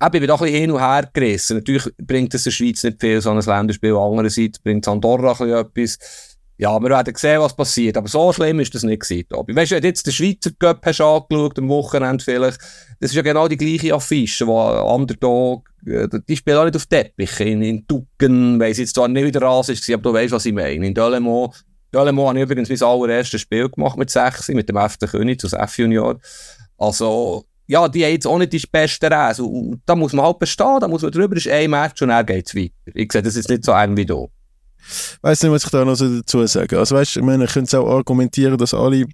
eben, ich bin doch ein bisschen hin und her gerissen. Natürlich bringt es der Schweiz nicht viel, so ein Länderspiel. Andererseits bringt Andorra ein bisschen etwas. Ja, wir werden sehen, was passiert. Aber so schlimm ist das nicht gewesen, Tobi. Weißt du, wenn jetzt den Schweizer Cup hast angeschaut, am Wochenende vielleicht, das ist ja genau die gleiche Affische, wo Underdog, äh, die spielen auch nicht auf Teppich. In, in Ducken, weiss jetzt zwar nicht, wie der Rasse ist, aber du weißt, was ich meine. In Delemont, Delemont habe ich übrigens mein allererstes Spiel gemacht mit 6, mit dem FC König, als F-Junior. Also, ja, die haben jetzt auch nicht die besten Reise. Und da muss man halt bestehen, da muss man drüber, ist ein Match und dann geht es weiter. Ich sehe das ist nicht so eng wie du. Weißt du nicht, was ich da noch so dazu sagen Also weißt du, ich meine, ich könnte auch argumentieren, dass alle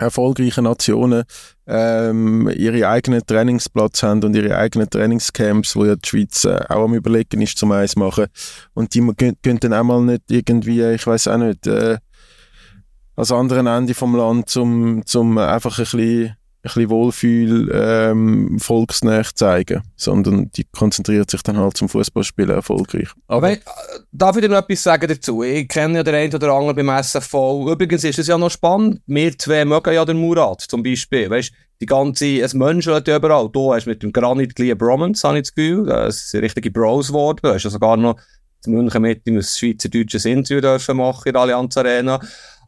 erfolgreichen Nationen ähm, ihre eigenen Trainingsplatz haben und ihre eigenen Trainingscamps, wo ja die Schweiz äh, auch am überlegen ist, zum eins machen. Und die können dann auch mal nicht irgendwie, ich weiß auch nicht, äh, als anderen Ende vom Land zum, zum einfach ein bisschen bisschen Wohlfühl ähm, volksnäher zeigen, sondern die konzentriert sich dann halt zum Fußballspielen erfolgreich. Aber, Aber darf ich dir noch etwas sagen dazu? Ich kenne ja den einen oder anderen beim SFV. Übrigens ist es ja noch spannend. Wir zwei mögen ja den Murat zum Beispiel. Weißt, die ganze, es Menschen überall. Du hast mit dem Granit Glee Bromance, habe ich das Gefühl. Das ist eine richtige Bros geworden. Du hast ja sogar noch in München mit ein schweizerdeutsches Interview dürfen machen in der Allianz Arena.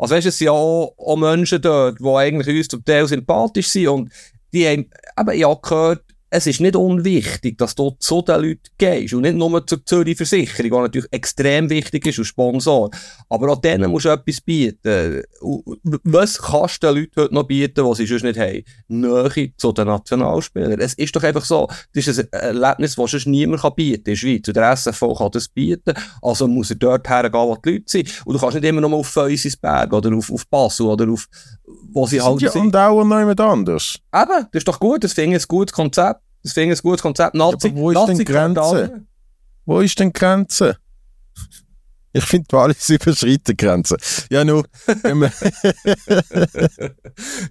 Also weißt, es sind auch, auch Menschen dort, die eigentlich uns zum Teil sympathisch sind und die haben eben ja gehört, es ist nicht unwichtig, dass du zu den Leuten gehst und nicht nur zur Zürich Versicherung, die natürlich extrem wichtig ist und Sponsor. Aber auch denen musst du etwas bieten. Was kannst du den Leuten heute noch bieten, was sie sonst nicht haben? Nähe zu den Nationalspielern. Es ist doch einfach so, das ist ein Erlebnis, das sonst niemand bieten kann in der Schweiz. Und der SFV kann das bieten. Also muss er dort hergehen, wo die Leute sind. Und du kannst nicht immer nur auf Feusisberg oder auf, auf Basel oder auf, wo sie halt sind. Ja, und auch noch jemand anders. Eben, das ist doch gut. Das finde ich ein gutes Konzept. Das finde ich ein gutes Konzept. Nazi, ja, wo ist Nazi denn Grenze? Wo ist denn Grenze? Ich finde, die Wallis überschreiten Grenzen. Ja, nur.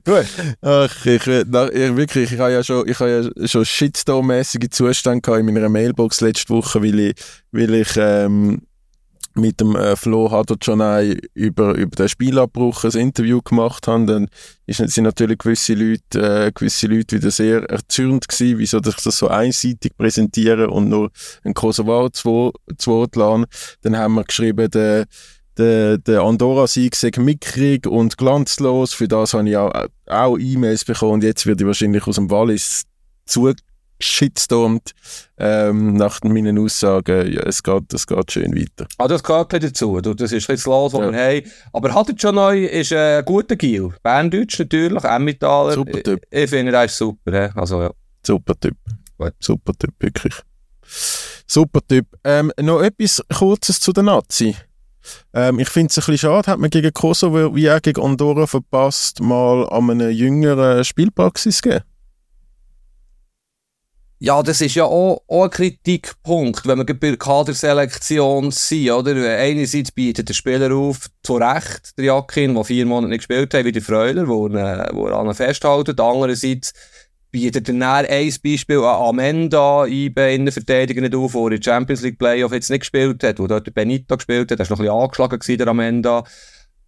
Gut. Ach, ich, na, ich, wirklich, ich habe ja schon, ich habe ja schon Shitstorm-mäßige Zustände gehabt in meiner Mailbox letzte Woche, weil ich, weil ich ähm, mit dem äh, Flo Hadochonai über, über den Spielabbruch ein Interview gemacht habe, dann ist, sind natürlich gewisse Leute, äh, gewisse Leute wieder sehr erzürnt gewesen, wieso ich das so einseitig präsentiere und nur ein Kosovar zu Wort lassen. Dann haben wir geschrieben, der, der, der Andorra-Sieg sei mickrig und glanzlos. Für das habe ich auch, auch E-Mails bekommen und jetzt werde ich wahrscheinlich aus dem Wallis zu shitstormt ähm, nach meinen Aussagen, ja, es geht, es geht schön weiter. Ah, das gehört dazu. Du, das ist jetzt los, was ja. wir haben. Aber hat schon neu, ist ein guter Gil. Berndeutsch natürlich, Emmentaler. Super Typ. Ich, ich finde, er ist super. Also, ja. Super Typ. Gut. Super Typ, wirklich. Super Typ. Ähm, noch etwas Kurzes zu der Nazi. Ähm, ich finde es ein bisschen schade, hat man gegen Kosovo wie auch gegen Andorra verpasst, mal an einer jüngeren Spielpraxis geben. Ja, das ist ja auch, auch ein Kritikpunkt, wenn wir bei der Kaderselektion sind, oder? Einerseits bietet der Spieler auf, zu Recht, der Jakin, der vier Monate nicht gespielt hat, wie der Freuler, wo wo er an festhalten. Andererseits bietet er dann ein Beispiel an Amenda, IB Innenverteidiger nicht auf, wo er in Champions League Playoff jetzt nicht gespielt hat, wo dort der Benito gespielt hat, der war noch ein bisschen angeschlagen gewesen, der Amenda.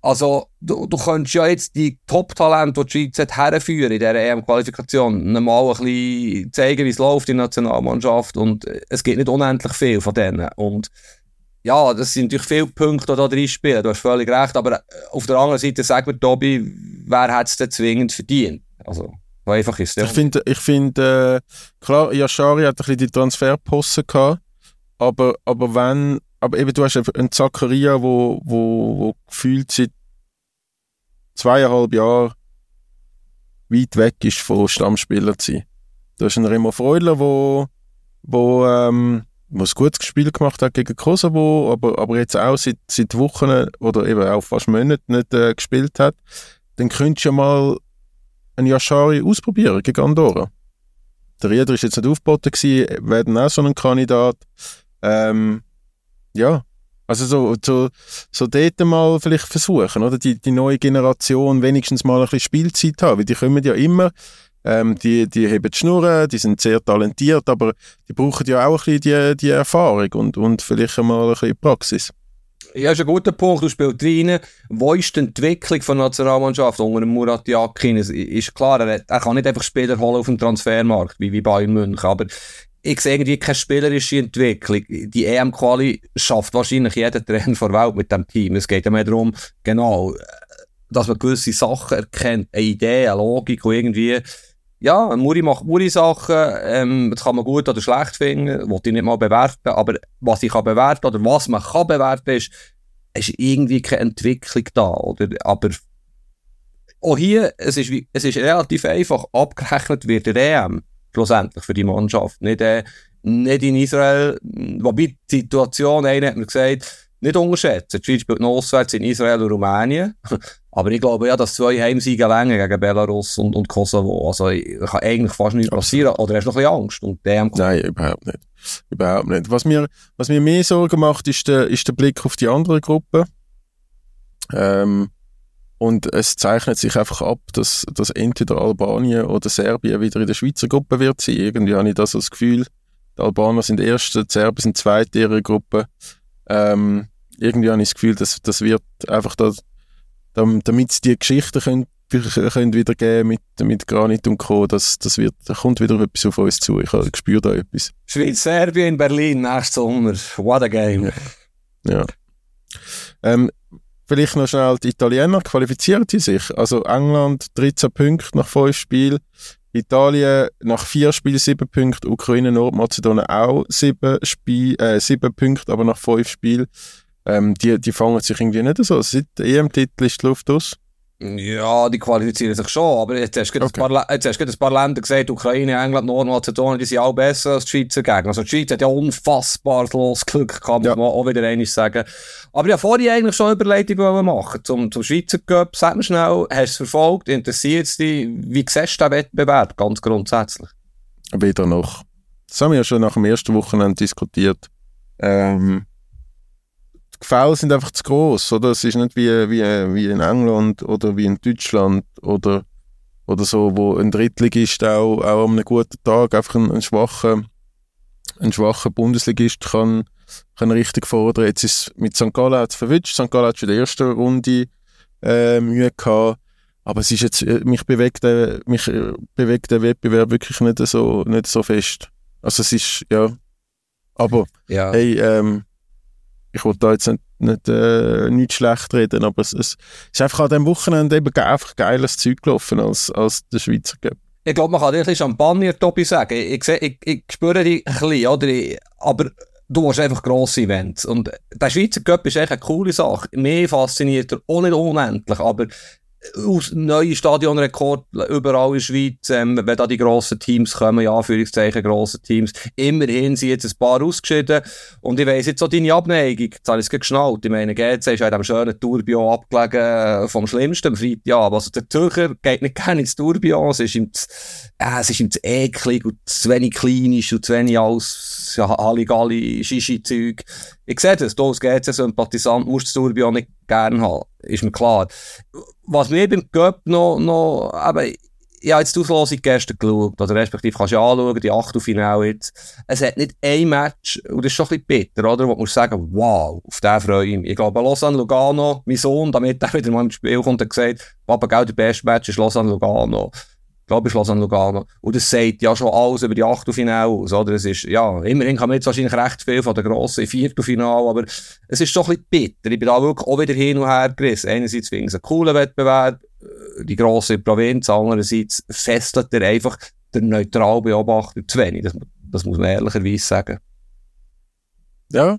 Also, du, du könntest ja jetzt die Top-Talente, die die Schweiz herführen in dieser EM-Qualifikation, mal ein bisschen zeigen, wie es läuft in der Nationalmannschaft. Und es gibt nicht unendlich viel von denen. Und ja, das sind natürlich viele Punkte, die da drin spielen. Du hast völlig recht. Aber äh, auf der anderen Seite, sag mir, Tobi, wer hat es denn zwingend verdient? Also, einfach ist Ich finde, ich find, äh, klar, Yashari hat ein bisschen die Transferposten gehabt. Aber, aber wenn aber eben, du hast einen Zakaria, wo, wo, wo gefühlt seit zweieinhalb Jahren weit weg ist von Stammspieler zu sein. Du hast einen Remo Freudler, wo, wo, ähm, wo ein gutes Spiel gemacht hat gegen Kosovo, aber, aber jetzt auch seit, seit Wochen oder eben auch fast Monaten nicht äh, gespielt hat. Dann könntest du ja mal einen Yashari ausprobieren gegen Andorra. Der Rieder ist jetzt nicht aufgeboten wäre dann auch so ein Kandidat. Ähm, ja, also so, so, so dort mal vielleicht versuchen, oder? Die, die neue Generation wenigstens mal ein bisschen Spielzeit haben, weil die kommen ja immer, ähm, die, die haben die Schnurren, die sind sehr talentiert, aber die brauchen ja auch ein bisschen die, die Erfahrung und, und vielleicht mal ein bisschen Praxis. Ja, ist ein guter Punkt. Du spielst rein. Wo ist die Entwicklung der Nationalmannschaft unter Murat Yakin? Es ist klar, er, er, kann nicht einfach Spieler holen auf dem Transfermarkt, wie, wie Bayern München. Aber ich sehe irgendwie keine spielerische Entwicklung. Die EM-Quali schafft wahrscheinlich jeder Trainer der Welt mit dem Team. Es geht ja mehr darum, genau, dass man gewisse Sachen erkennt, eine Idee, eine Logik und irgendwie, ja, Muri macht Muri-Sachen, ähm, das kann man gut oder schlecht finden, wollte ich nicht mal bewerten, aber was ich kann bewerten oder was man kann bewerten ist, ist irgendwie keine Entwicklung da, oder? Aber auch hier, es ist, es ist relativ einfach abgerechnet wird der EM schlussendlich für die Mannschaft. Nicht, äh, nicht in Israel, wobei die Situation, einer hat mir gesagt, nicht unterschätzen. Die Schweiz spielt noch auswärts in Israel und Rumänien. Aber ich glaube ja, dass zwei Heimsiege länger gegen Belarus und, und Kosovo. Also, kann eigentlich fast nichts passieren. Oder hast du noch ein bisschen Angst? Und der Nein, überhaupt nicht. Überhaupt nicht. Was mir, was mir mehr Sorgen macht, ist der, ist der Blick auf die andere Gruppe. Ähm, und es zeichnet sich einfach ab, dass, dass entweder Albanien oder Serbien wieder in der Schweizer Gruppe wird sein. Irgendwie habe ich das als Gefühl. Die Albaner sind erste, die Serben sind zweite ihrer Gruppe. Ähm, irgendwie habe ich das Gefühl, dass das wird einfach da, damit sie die Geschichte können, können wieder geben mit, mit Granit und Co. Das, das wird, da kommt wieder etwas auf uns zu. Ich, ich spüre da etwas. Schweiz-Serbien in Berlin nächsten Sommer. What a game. Ja. Ähm, Vielleicht noch schnell, die Italiener qualifizieren die sich. Also England 13 Punkte nach 5 Spielen, Italien nach 4 Spielen 7 Punkte, Ukraine, Nordmazedonien auch 7, Spiel, äh, 7 Punkte, aber nach 5 Spielen. Ähm, die, die fangen sich irgendwie nicht so. Seit EM-Titel ist die Luft aus. Ja, die qualifizieren sich schon, aber jetzt hast du okay. ein, paar, jetzt hast du ein paar Länder gesagt, Ukraine, England, Nordmazedonien, die sind auch besser als die Schweizer Gegner. Also die Schweiz hat ja unfassbar los Glück, kann man ja. auch wieder einmal sagen. Aber ja, vorher eigentlich schon Überleitung machen zum, zum Schweizer Cup. Sag mir schnell, hast du es verfolgt, interessiert es dich, wie siehst du den Wettbewerb ganz grundsätzlich? Weder noch. Das haben wir ja schon nach dem ersten Wochenende diskutiert. Ähm, Gefälle sind einfach zu groß, oder? Es ist nicht wie, wie, wie in England oder wie in Deutschland oder, oder so, wo ein Drittligist auch, auch an einem guten Tag einfach einen, einen schwachen, einen schwachen Bundesligist kann, kann richtig fordern. Jetzt ist mit St. Gallen es verwünscht. St. Gallen hat schon in der ersten Runde äh, Mühe gehabt. Aber es ist jetzt, äh, mich bewegt der, mich äh, bewegt der Wettbewerb wirklich nicht so, nicht so fest. Also es ist, ja. Aber, Ja. hey, ähm, ich wollte da jetzt nicht, nicht, äh, nicht schlecht reden, aber es, es ist einfach an diesem Wochenende eben einfach geiles Zeug gelaufen als, als der Schweizer Cup. Ich glaube, man kann dir ein bisschen Champagner, Tobi, sagen. Ich, ich, ich, ich spüre dich ein bisschen, oder? Aber du hast einfach grosse Events. Und der Schweizer Cup ist echt eine coole Sache. Mir fasziniert er auch nicht unendlich, aber neue Stadionrekord überall in der Schweiz, ähm, wenn da die grossen Teams kommen, ja, Anführungszeichen grosse Teams, immerhin sind jetzt ein paar ausgeschieden. Und ich weiss jetzt auch deine Abneigung, jetzt habe ich es geschnallt, ich meine, GC ist ja in diesem schönen Tourbillon abgelegen äh, vom Schlimmsten am Freitag, also der Zürcher geht nicht gerne ins Tourbillon, es ist ihm zu, äh, es ist ihm zu eklig und zu wenig klinisch und zu wenig alles ja, Halligalli, Shishi-Zeug. Ich sehe das, du als GC-Sympathisant musst das Tourbillon nicht gerne haben, ist mir klar. Was mir beim Cup noch, noch ich habe jetzt die Auslosung gestern geschaut, oder respektive kannst du ja anschauen, die Achtelfinale jetzt. Es hat nicht ein Match, und das ist schon ein bisschen bitter, oder? Wo musst sagen, wow, auf den freue ich mich. Ich glaube, Lausanne Lugano, mein Sohn, damit er wieder mal ins Spiel kommt, hat gesagt, Papa, gell, der beste Match ist Lausanne Lugano. Ich glaube, ich Lausanne Lugano. Und das sagt ja schon alles über die Achtelfinale aus, oder? Es ist, ja, immerhin kann man jetzt wahrscheinlich recht viel von der grossen Viertelfinale, aber es ist schon ein bisschen bitter. Ich bin da wirklich auch wieder hin und her gerissen. Einerseits finde ich es einen coolen Wettbewerb, äh, die grosse Provinz, andererseits fesselt er einfach der neutrale Beobachter zu wenig. Das, das muss man ehrlicherweise sagen. Ja.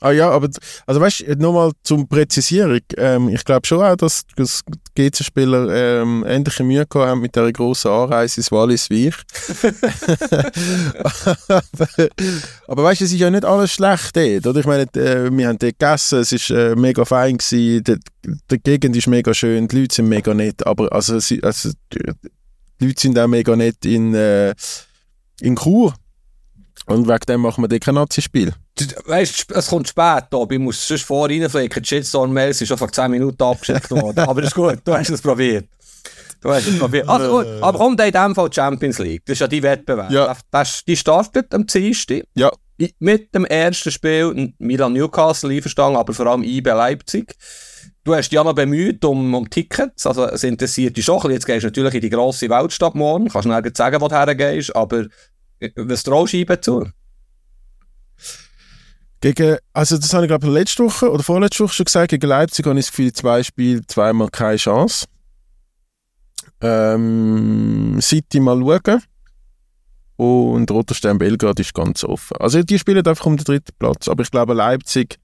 Ah ja, aber also weißt du, nochmal zum Präzisierung. Ähm, ich glaube schon auch, dass, dass die GC-Spieler ähm, ähnliche Mühe gehabt haben mit dieser grossen Anreise ins Wallis wie ich. aber, aber weißt du, es ist ja nicht alles schlecht dort. Oder? Ich meine, äh, wir haben dort gegessen, es war äh, mega fein, gewesen, die, die Gegend ist mega schön, die Leute sind mega nett, aber also, also die, die Leute sind auch mega nett in, äh, in Chur. Und wegen dem machen wir dort kein Nazi-Spiel. Weißt es kommt spät, Tobi. Ich muss sonst vor reinfliegen. Die Shitstorm-Mail sind schon vor 10 Minuten abgeschickt worden. aber das ist gut, du hast es probiert. Du hast es probiert. Also gut, aber kommt in dem Fall die Champions League. Das ist ja die Wettbewerb. Ja. Das, die startet am Dienstag. Ja. Mit dem ersten Spiel Milan-Newcastle einverstanden, aber vor allem IB Leipzig. Du hast dich ja noch bemüht um, um Tickets, also es interessiert dich schon ein bisschen. Jetzt gehst du natürlich in die grosse Weltstadt morgen, kannst nirgends sagen, wo du hergehst, aber äh, was traust du IB zu? Gegen, also das habe ich glaube letzte Woche oder vorletzte Woche schon gesagt, gegen Leipzig habe ich das Gefühl, zwei Spiele, zweimal keine Chance. Ähm, City mal schauen. Und Roter Stern Belgrad ist ganz offen. Also die spielen einfach um den dritten Platz. Aber ich glaube Leipzig,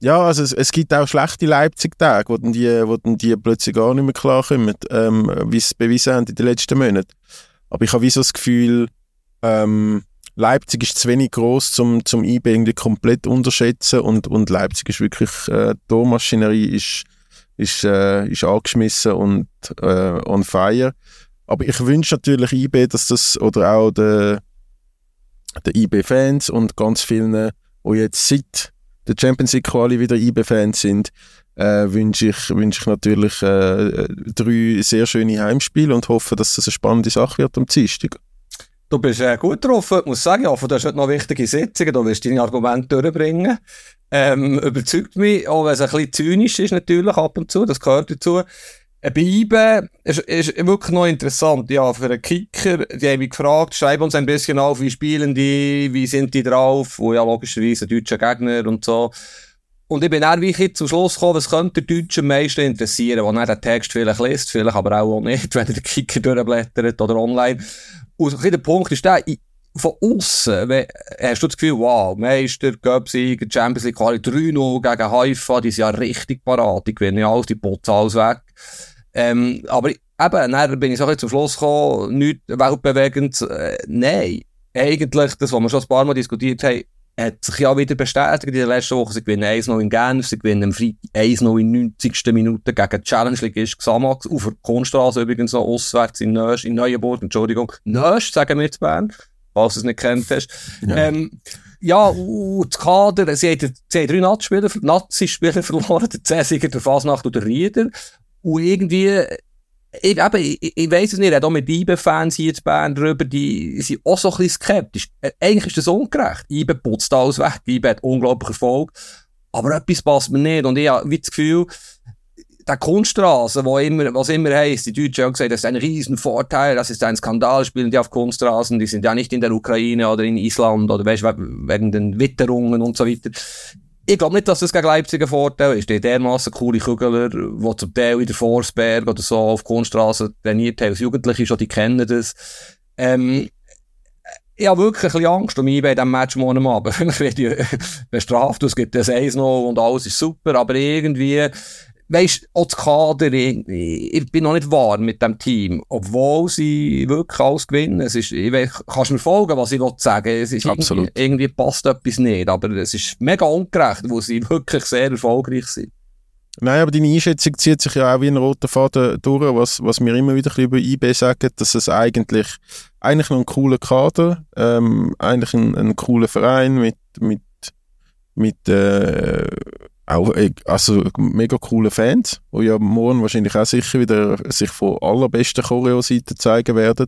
ja, also es, es gibt auch schlechte Leipzig-Tage, wo, dann die, wo dann die plötzlich gar nicht mehr klarkommen, ähm, wie sie es bewiesen haben in den letzten Monaten. Aber ich habe wie so das Gefühl, ähm, Leipzig ist zu wenig groß zum zum IB irgendwie komplett unterschätzen und und Leipzig ist wirklich äh, die Tormaschinerie ist ist äh, ist angeschmissen und äh, on fire. Aber ich wünsche natürlich IB, dass das oder auch der der IB-Fans und ganz vielen, die jetzt seit der Champions League Quali wieder IB-Fans sind, äh, wünsche ich, wünsche ich natürlich äh, drei sehr schöne Heimspiele und hoffe, dass das eine spannende Sache wird am Dienstag. Du bist äh, gut drauf, ich muss sagen. Hoffe, du hast heute noch wichtige Sitzungen, du wirst deine Argumente durchbringen. Ähm, überzeugt mich, auch wenn es ein bisschen zynisch ist natürlich ab und zu, das gehört dazu. Äh, Bei IBE ist, ist wirklich noch interessant, ja, für einen Kicker, die haben mich gefragt, schreib uns ein bisschen auf, wie spielen die, wie sind die drauf, wo ja logischerweise ein deutscher Gegner und so. Und ich bin dann wie ich zum Schluss gekommen, was könnte der Deutsche am meisten interessieren, wo er den Text vielleicht liest, vielleicht aber auch nicht, wenn er den Kicker durchblättert oder online. Und der Punkt ist der, von außen hast du das Gefühl, wow, Meister, Göpsieger, Champions League Quali 3-0 gegen Haifa, die sind ja richtig parat, die gewinnen ja alles, die putzen alles weg. Ähm, aber eben, dann bin ich so zum Schluss gekommen, nichts weltbewegend, äh, nein. Eigentlich, das, was wir schon ein paar Mal diskutiert haben, hat sich ja wieder bestätigt in der letzten Woche. Sie gewinnen 1-0 in Genf, sie gewinnen am Freitag 1-0 in 90. Minute gegen die Challenge League ist Xamax, auf der Kunststraße übrigens noch, auswärts in Nösch, in Neuenburg, Entschuldigung. Nösch, sagen wir zu Bern, falls du es nicht kennt hast. Ja. Ähm, ja, uh, das Kader, sie haben, sie haben drei Nazi-Spieler, Nazi-Spieler verloren, der Cäsiger, der Fasnacht und der Rieder. Und irgendwie, ich, eben, ich, ich weiss es nicht, auch mit IBE-Fans hier in Bern drüber, die sind auch so ein bisschen skeptisch. Eigentlich ist das ungerecht. IBE putzt alles weg, IBE hat unglaublich Erfolg. Aber etwas passt mir nicht. Und ich habe das Gefühl, der Kunststraße, wo immer, was immer heisst, die Deutschen haben gesagt, das ist ein Riesenvorteil, das ist ein Skandal, spielen die auf Kunststraßen, die sind ja nicht in der Ukraine oder in Island oder weißt, wegen den Witterungen und so weiter. Ich glaube nicht, dass das gegen Leipzig ein Vorteil ist. Die dermassen coole Kügler, die zum Teil in der Forsberg oder so auf Kunststraße trainiert haben, als Jugendliche schon, die kennen das. Ähm, ich habe wirklich ein bisschen Angst um mich bei diesem Match morgen Abend. Vielleicht werde ich bestraft, es gibt das Eis noch und alles ist super, aber irgendwie, weisst, auch das Kader, ich, ich, bin noch nicht warm mit dem Team, obwohl sie wirklich alles gewinnen. Es ist, ich weiss, kannst mir folgen, was ich sagen Es ist Absolut. Irgendwie, irgendwie passt etwas nicht, aber es ist mega ungerecht, wo sie wirklich sehr erfolgreich sind. Nein, aber deine Einschätzung zieht sich ja auch wie ein roter Faden durch, was, was wir immer wieder ein über IB sagen, dass es eigentlich, eigentlich noch ein cooler Kader, ähm, eigentlich ein, ein cooler Verein mit, mit, mit, äh, auch, äh, also mega coole Fans, die ja morgen wahrscheinlich auch sicher wieder sich von allerbesten Choreo-Seiten zeigen werden.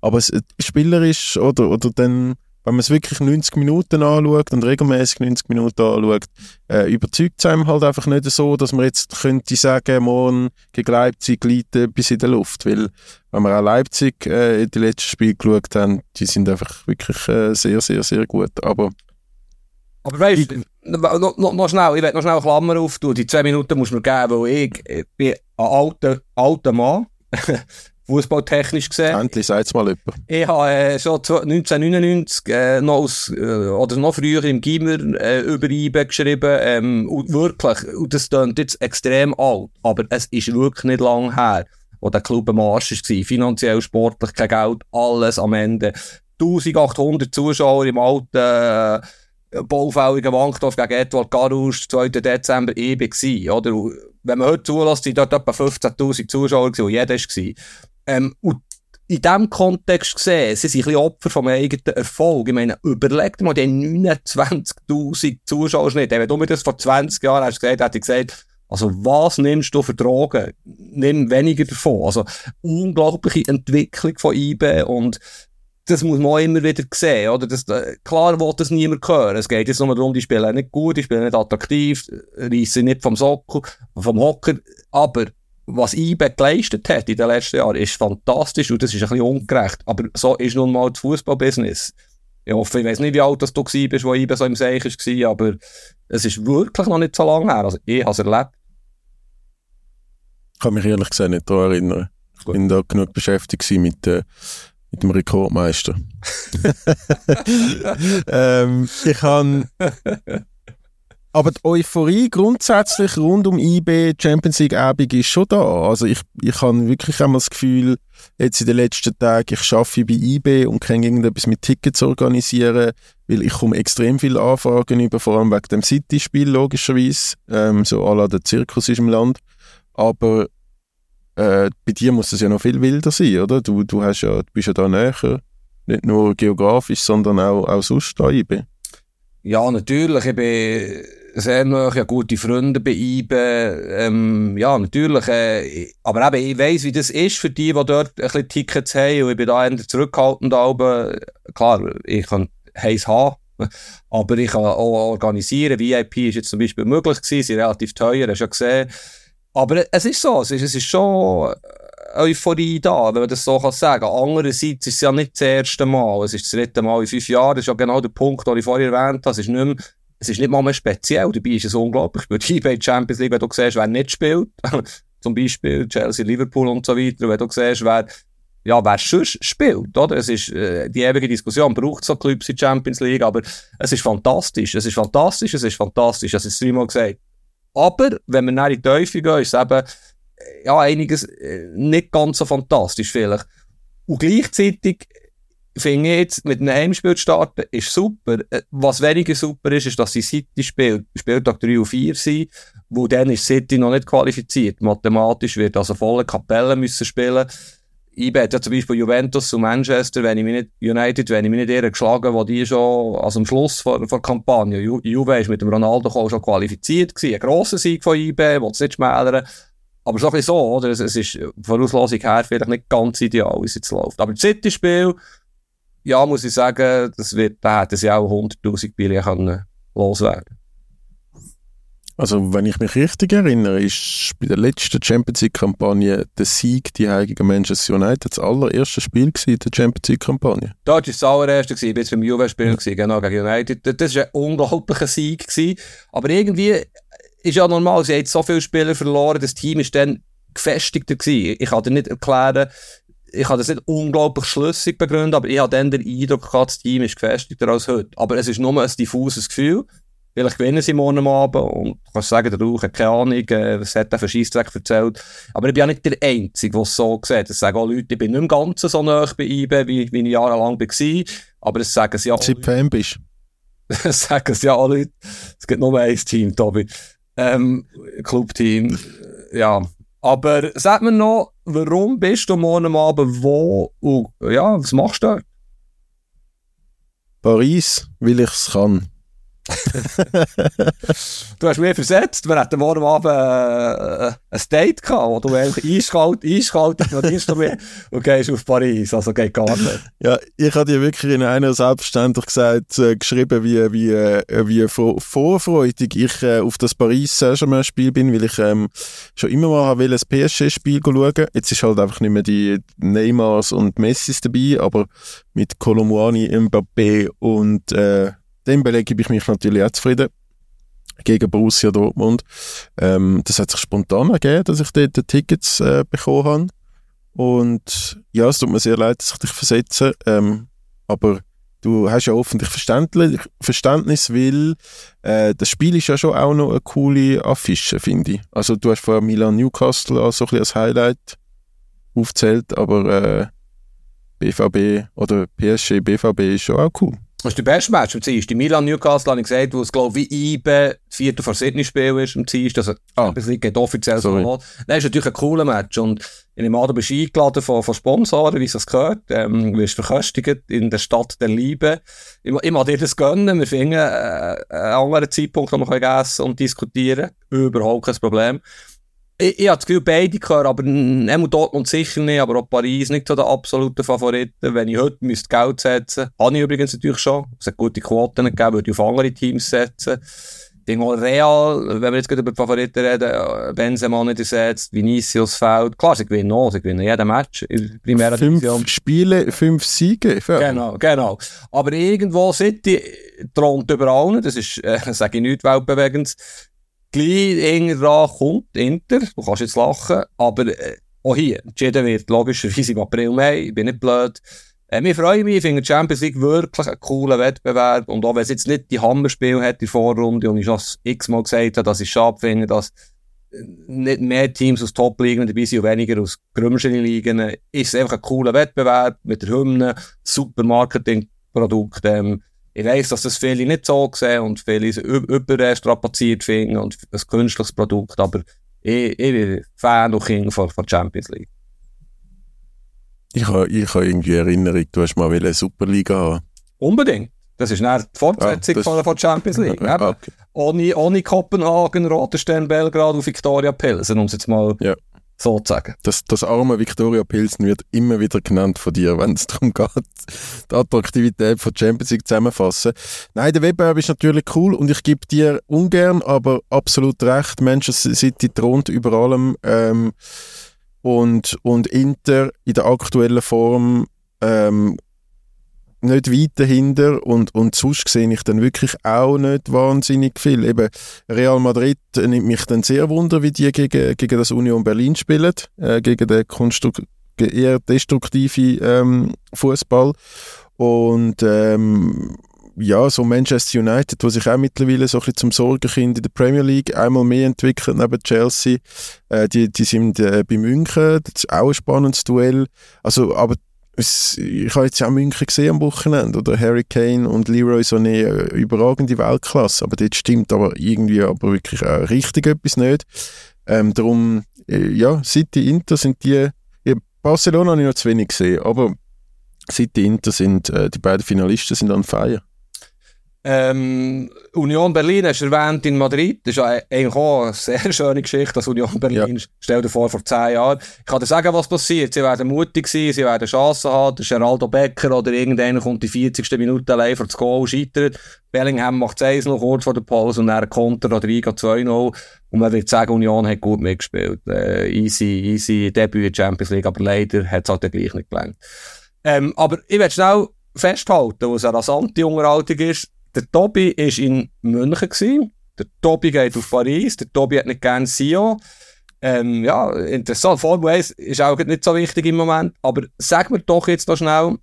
Aber es, spielerisch oder, oder dann, wenn man es wirklich 90 Minuten anschaut und regelmäßig 90 Minuten anschaut, äh, überzeugt es einem halt einfach nicht so, dass man jetzt könnte sagen, morgen gegen Leipzig liegt etwas in der Luft. Weil, wenn wir auch Leipzig äh, in den letzten Spielen geschaut haben, die sind einfach wirklich äh, sehr, sehr, sehr gut. Aber aber weißt du, noch, noch, noch, schnell, ich werde noch schnell eine Klammer auftun. Die zwei Minuten muss man geben, weil ich, ich bin ein alter, alter Mann. Fußballtechnisch gesehen. Endlich sagt mal jemand. Ich habe äh, schon 1999 äh, noch, aus, äh, oder noch früher im Gimmer äh, über IBE geschrieben. Ähm, und wirklich, und das klingt jetzt extrem alt, aber es ist wirklich nicht lang her, wo der Club am Arsch war. Finanziell, sportlich, kein Geld, alles am Ende. 1800 Zuschauer im alten... Äh, baufälligen Wankdorf gegen Edward Garusch, 2. Dezember eben gewesen, oder? Wenn man heute zulässt, sind dort etwa 15.000 Zuschauer gewesen, und jeder war. Ähm, und in diesem Kontext gesehen, sie sind ein bisschen Opfer vom eigenen Erfolg. Ich meine, überlegt mal, die 29.000 Zuschauer nicht. Wenn du mir das vor 20 Jahren hast gesagt, hätte ich gesagt, also was nimmst du für Drogen? Nimm weniger davon. Also unglaubliche Entwicklung von IB und das muss man auch immer wieder sehen, oder? Das, äh, klar will das niemand hören. Es geht jetzt nur darum, die spielen nicht gut, die spielen nicht attraktiv, reissen nicht vom Sockel, vom Hocker, aber was IBE geleistet hat in den letzten Jahren, ist fantastisch und das ist ein bisschen ungerecht. Aber so ist nun mal das Fußballbusiness. Ich hoffe, ich weiß nicht, wie alt das du bist, wo IBE so im Seich war, aber es ist wirklich noch nicht so lange her. Also ich habe es erlebt. Ich kann mich ehrlich gesagt nicht daran erinnern. Ich bin da genug beschäftigt mit äh, mit dem Rekordmeister. ähm, ich kann. Aber die Euphorie grundsätzlich rund um IB Champions League Abend ist schon da. Also ich, ich habe wirklich einmal das Gefühl, jetzt in den letzten Tagen, ich arbeite bei IB und kann irgendetwas mit Tickets organisieren, weil ich komme extrem viele Anfragen über, vor allem wegen dem City-Spiel logischerweise, ähm, so à der Zirkus ist im Land. Aber äh, bei dir muss es ja noch viel wilder sein, oder? Du, du, hast ja, du bist ja da näher, nicht nur geografisch, sondern auch, auch sonst da IBE. Ja, natürlich. Ich bin sehr nahe, ja, gute Freunde bei IBE. Ähm, ja, natürlich. Äh, aber eben, ich weiss, wie das ist für die, die dort ein bisschen Tickets haben. Und ich bin da eher zurückhaltend. Aber, klar, ich kann heiß haben. Aber ich kann auch organisieren. VIP ist jetzt zum Beispiel möglich gewesen, sind relativ teuer, hast du ja gesehen. Aber es ist so, es ist, es ist schon Euphorie da, wenn man das so kann sagen kann. Andererseits ist es ja nicht das erste Mal, es ist das dritte Mal in fünf Jahren, das ist ja genau der Punkt, den ich vorher erwähnt habe, es ist nicht mehr, es ist nicht mal mehr speziell, dabei ist es unglaublich, bei Champions League, wenn du siehst, wer nicht spielt, zum Beispiel Chelsea, Liverpool und so weiter, wenn du siehst, wer ja, wer sonst spielt, oder? Es ist äh, die ewige Diskussion, braucht so Clubs in Champions League, aber es ist fantastisch, es ist fantastisch, es ist fantastisch, das ist dreimal gesagt. Aber, wenn wir nach in die Teufel gehen, ist es eben, ja, einiges äh, nicht ganz so fantastisch vielleicht. Und gleichzeitig finde ich jetzt, mit einem Heimspiel zu starten, ist super. Äh, was weniger super ist, ist, dass sie City spielt, Spieltag 3 und 4 sind, wo dann ist City noch nicht qualifiziert. Mathematisch wird also volle Kapelle müssen spielen. IB hat ja zum Beispiel Juventus und Manchester, wenn ich mich nicht, United, wenn ich mich nicht eher geschlagen, wo die schon, also am Schluss vor, vor Kampagne, Ju, Juve ist mit dem Ronaldo auch schon qualifiziert gewesen, ein grosser Sieg von IB, will es nicht schmälern. Aber so ein bisschen so, oder? Es, es ist von Auslosung her vielleicht nicht ganz ideal, wie es jetzt läuft. Aber das City-Spiel, ja, muss ich sagen, das wird, da hätten sie auch 100.000 Billion können loswerden Also, wenn ich mich richtig erinnere, ist bei der letzten Champions League-Kampagne der Sieg die gegen Manchester United das allererste Spiel gewesen, der Champions League-Kampagne. Dort war das allererste, gewesen, bis beim Juve-Spiel, genau, gegen United. Das war ein unglaublicher Sieg. Aber irgendwie ist ja normal, sie haben so viele Spieler verloren, das Team ist dann gefestigter gewesen. Ich kann dir nicht erklären, ich kann das nicht unglaublich schlüssig begründen, aber ich habe dann den Eindruck gehabt, das Team ist gefestigter als heute. Aber es ist nur ein diffuses Gefühl. Vielleicht gewinnen sie morgen Abend und du kannst sagen, der Rauch hat keine Ahnung, äh, was hat der für Scheissdreck erzählt. Aber ich bin ja nicht der Einzige, der es so sieht. Es sagen auch Leute, ich bin nicht im Ganzen so nah bei IBE, wie, wie ich jahrelang war. Aber es sagen sie ja auch Seit Fan bist. Es sagen sie ja auch Leute. Es gibt nur ein Team, Tobi. Ähm, Clubteam. Ja. Aber sag mir noch, warum bist du morgen Abend wo und ja, was machst du dort? Paris, weil ich es kann du hast mich versetzt. Wir hatten morgen Abend äh, ein Date gehabt, wo du eigentlich eiskalt, du mich und gehst auf Paris. Also geht gar nicht. Ja, ich habe dir wirklich in einer selbstverständlich gesagt, äh, geschrieben, wie, wie, äh, wie vorfreudig ich äh, auf das Paris Saint-Germain-Spiel bin, weil ich ähm, schon immer mal will, ein PSG-Spiel schauen. Jetzt ist halt einfach nicht mehr die Neymars und Messis dabei, aber mit Colomwani, Mbappé und äh, Dembele gebe ich mich natürlich auch zufrieden gegen Borussia Dortmund. Ähm, das hat sich spontan ergeben, dass ich dort die Tickets äh, bekommen habe. Und ja, es tut mir sehr leid, dass ich dich versetze. Ähm, aber du hast ja hoffentlich Verständnis, weil äh, das Spiel ist ja schon auch noch eine coole Affische, finde ich. Also du hast vorher Milan Newcastle als, so ein als Highlight aufzählt, aber äh, BVB oder PSG BVB ist schon auch cool. Das ist der beste Match am Dienstag. Milan Newcastle habe ich gesagt, wo es glaube ich wie IBE vierte vor Sydney Spiel ist am Dienstag. Also ah. das geht offiziell so an. Das ist natürlich ein cooler Match und in dem Abend bist du eingeladen von, von Sponsoren, wie es gehört. Ähm, wirst verköstigt in der Stadt der Liebe. Ich, ich mag dir das gönnen. Wir finden äh, einen anderen Zeitpunkt, wo wir essen und diskutieren Überhaupt kein Problem ich, ich habe das Gefühl, beide gehören, aber Nemo Dortmund sicher nicht, aber auch Paris nicht so der absolute Favoriten. Wenn ich heute müsste Geld setzen müsste, habe ich übrigens natürlich schon, es hat gute Quoten gegeben, würde ich auf andere Teams setzen. Denke mal, Real, wenn wir jetzt gerade über die Favoriten reden, Benzema nicht ersetzt, Vinicius fällt. Klar, sie gewinnen auch, sie gewinnen jeden Match in Primera Fünf Division. Spiele, fünf Siege. Genau, genau. Aber irgendwo City thront über allen, das ist, äh, sage ich nicht weltbewegend gleich irgendwann kommt Inter, du kannst jetzt lachen, aber äh, auch hier, entschieden wird logischerweise im April, Mai, ich bin nicht blöd. Äh, wir freuen mich, ich finde Champions League wirklich einen coolen Wettbewerb. Und auch wenn es jetzt nicht die Hammerspiele hat, die Vorrunde, und ich schon x-mal gesagt habe, dass ich schade finde, dass äh, nicht mehr Teams aus Top-Ligen dabei sind und weniger aus größeren Ligen, ist es einfach ein cooler Wettbewerb mit der Hymne, super Marketingprodukt, ähm, ich weiss, dass das viele nicht so sehen und viele überstrapaziert finden und ein künstliches Produkt, aber ich, ich bin Fan und King von, von Champions League. Ich habe ich ha irgendwie Erinnerung, du hast mal eine Superliga haben. Unbedingt. Das ist eine Fortsetzung ah, von der Champions League. okay. ohne, ohne Kopenhagen, Roterstern, Belgrad und Victoria Pilsen, um es jetzt mal ja sozusagen. Das, das arme Victoria Pilsen wird immer wieder genannt von dir, wenn es darum geht, die Attraktivität von Champions League zusammenfassen. Nein, der Wettbewerb ist natürlich cool und ich gebe dir ungern, aber absolut recht. Manchester City thront über allem ähm, und, und Inter in der aktuellen Form ähm, nicht weit dahinter und, und sonst sehe ich dann wirklich auch nicht wahnsinnig viel. Eben Real Madrid nimmt mich dann sehr wunder, wie die gegen, gegen das Union Berlin spielen, äh, gegen den Konstruk eher destruktiven ähm, Fußball und ähm, ja, so Manchester United, wo sich auch mittlerweile so ein bisschen zum Sorgenkind in der Premier League einmal mehr entwickelt neben Chelsea, äh, die, die sind äh, bei München, das ist auch ein spannendes Duell. Also, aber ich habe jetzt ja auch München gesehen am Wochenende, oder Harry Kane und Leroy Sané, äh, überragende Weltklasse, aber das stimmt aber irgendwie aber wirklich auch richtig etwas nicht. Ähm, darum, äh, ja, City, Inter sind die, Barcelona habe ich noch zu wenig gesehen, aber die Inter sind, äh, die beiden Finalisten sind an Feier. Ähm, Union Berlin hast du erwähnt in Madrid. Das ist eigentlich auch eine sehr schöne Geschichte, dass Union Berlin, ja. stell dir vor, vor zehn Jahren. Ich kann dir sagen, was passiert. Sie werden mutig sein, sie werden Chancen haben. Der Geraldo Becker oder irgendeiner kommt die 40. Minute allein vor das Goal, scheitert. Bellingham macht 1 noch kurz vor der Pause und dann Konter oder 2-0. Und man wird sagen, Union hat gut mitgespielt. Äh, easy, easy Debüt in der Champions League, aber leider hat es halt gleich nicht gelangt. Ähm, aber ich will schnell festhalten, was eine rasante Unterhaltung ist der Tobi war in München. Gewesen. Der Tobi geht auf Paris. Der Tobi hat nicht gerne Sion. Ähm, ja, interessant. Formel 1 ist auch nicht so wichtig im Moment. Aber sag mir doch jetzt noch schnell,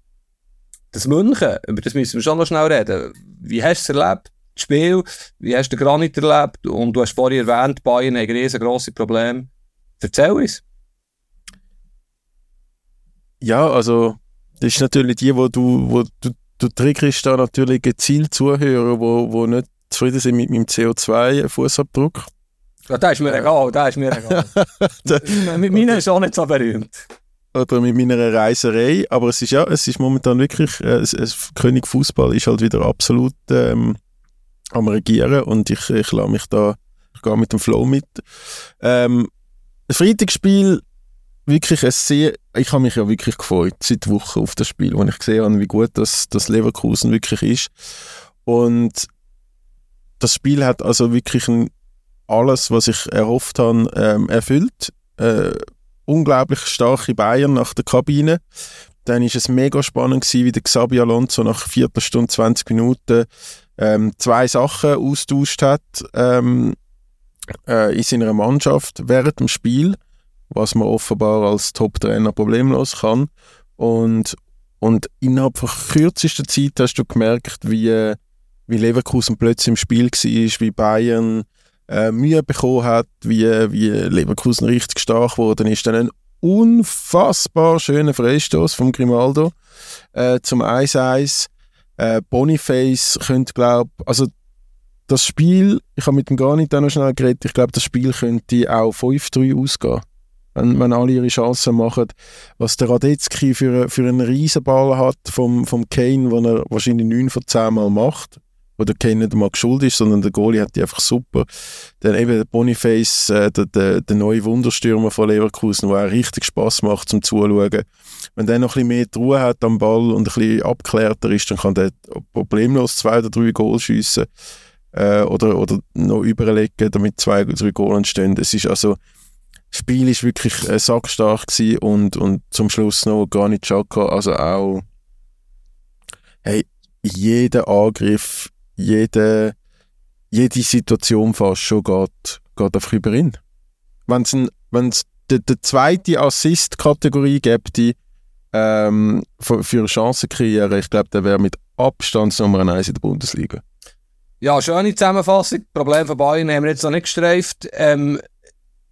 das München, über das müssen wir schon noch schnell reden. Wie hast du es erlebt? Das Spiel, wie hast du den Granit erlebt? Und du hast vorhin erwähnt, Bayern haben riesengroße Probleme. Erzähl uns. Ja, also, das ist natürlich die, wo du, wo du du triggerst da natürlich gezielt Zuhörer, wo, wo nicht zufrieden sind mit meinem CO2-Fußabdruck. Ja, das ist mir egal, das ist mir egal. mit meinen ist auch nicht so berühmt. Oder mit meiner Reiserei, aber es ist ja, es ist momentan wirklich, äh, es, es, König Fußball ist halt wieder absolut ähm, am Regieren und ich, ich lasse mich da, ich gehe mit dem Flow mit. Ähm, Freitagsspiel wirklich ein sehr, ich habe mich ja wirklich gefreut seit Wochen auf das Spiel, wo ich gesehen habe, wie gut das, das Leverkusen wirklich ist. Und das Spiel hat also wirklich ein, alles, was ich erhofft habe, ähm, erfüllt. Äh, unglaublich starke Bayern nach der Kabine. Dann ist es mega spannend gewesen, wie der Xabi Alonso nach Viertelstunde, 20 Minuten ähm, zwei Sachen austauscht hat ähm, äh, in seiner Mannschaft während dem Spiel was man offenbar als Top-Trainer problemlos kann. Und, und innerhalb von kürzester Zeit hast du gemerkt, wie, wie Leverkusen plötzlich im Spiel war, wie Bayern äh, Mühe bekommen hat, wie, wie Leverkusen richtig stark geworden ist. Dann ein unfassbar schöner Freistoß vom Grimaldo äh, zum 1-1. Äh, Boniface könnte, glaube also das Spiel, ich habe mit dem Granit auch noch schnell geredet, ich glaube, das Spiel könnte auch 5-3 ausgehen wenn, wenn alle ihre Chancen machen. Was der Radetzky für, für einen Riesenball hat vom, vom Kane, den er wahrscheinlich 9 von 10 Mal macht, wo der Kane nicht einmal geschuld ist, sondern der Goalie hat die einfach super. Dann eben der Boniface, äh, der, der, der neue Wunderstürmer von Leverkusen, der auch richtig Spaß macht zum Zuschauen. Wenn der noch ein bisschen mehr Ruhe hat am Ball und ein bisschen abgeklärter ist, dann kann der problemlos zwei oder drei Goal schiessen äh, oder, oder noch überlegen, damit zwei oder drei Goal entstehen. Es ist also Spiel ist wirklich äh, sackstark und, und zum Schluss noch Granit Xhaka, also auch hey, jeder Angriff, jede, jede Situation fast schon geht, geht einfach über ihn. Wenn es wenn's die, die zweite Assist-Kategorie gibt, die ähm, für, für Chancen kreieren, ich glaube, der wäre mit Abstand Nummer 1 in der Bundesliga. Ja, schöne Zusammenfassung. Problem von Bayern haben wir jetzt noch nicht gestreift. Ähm,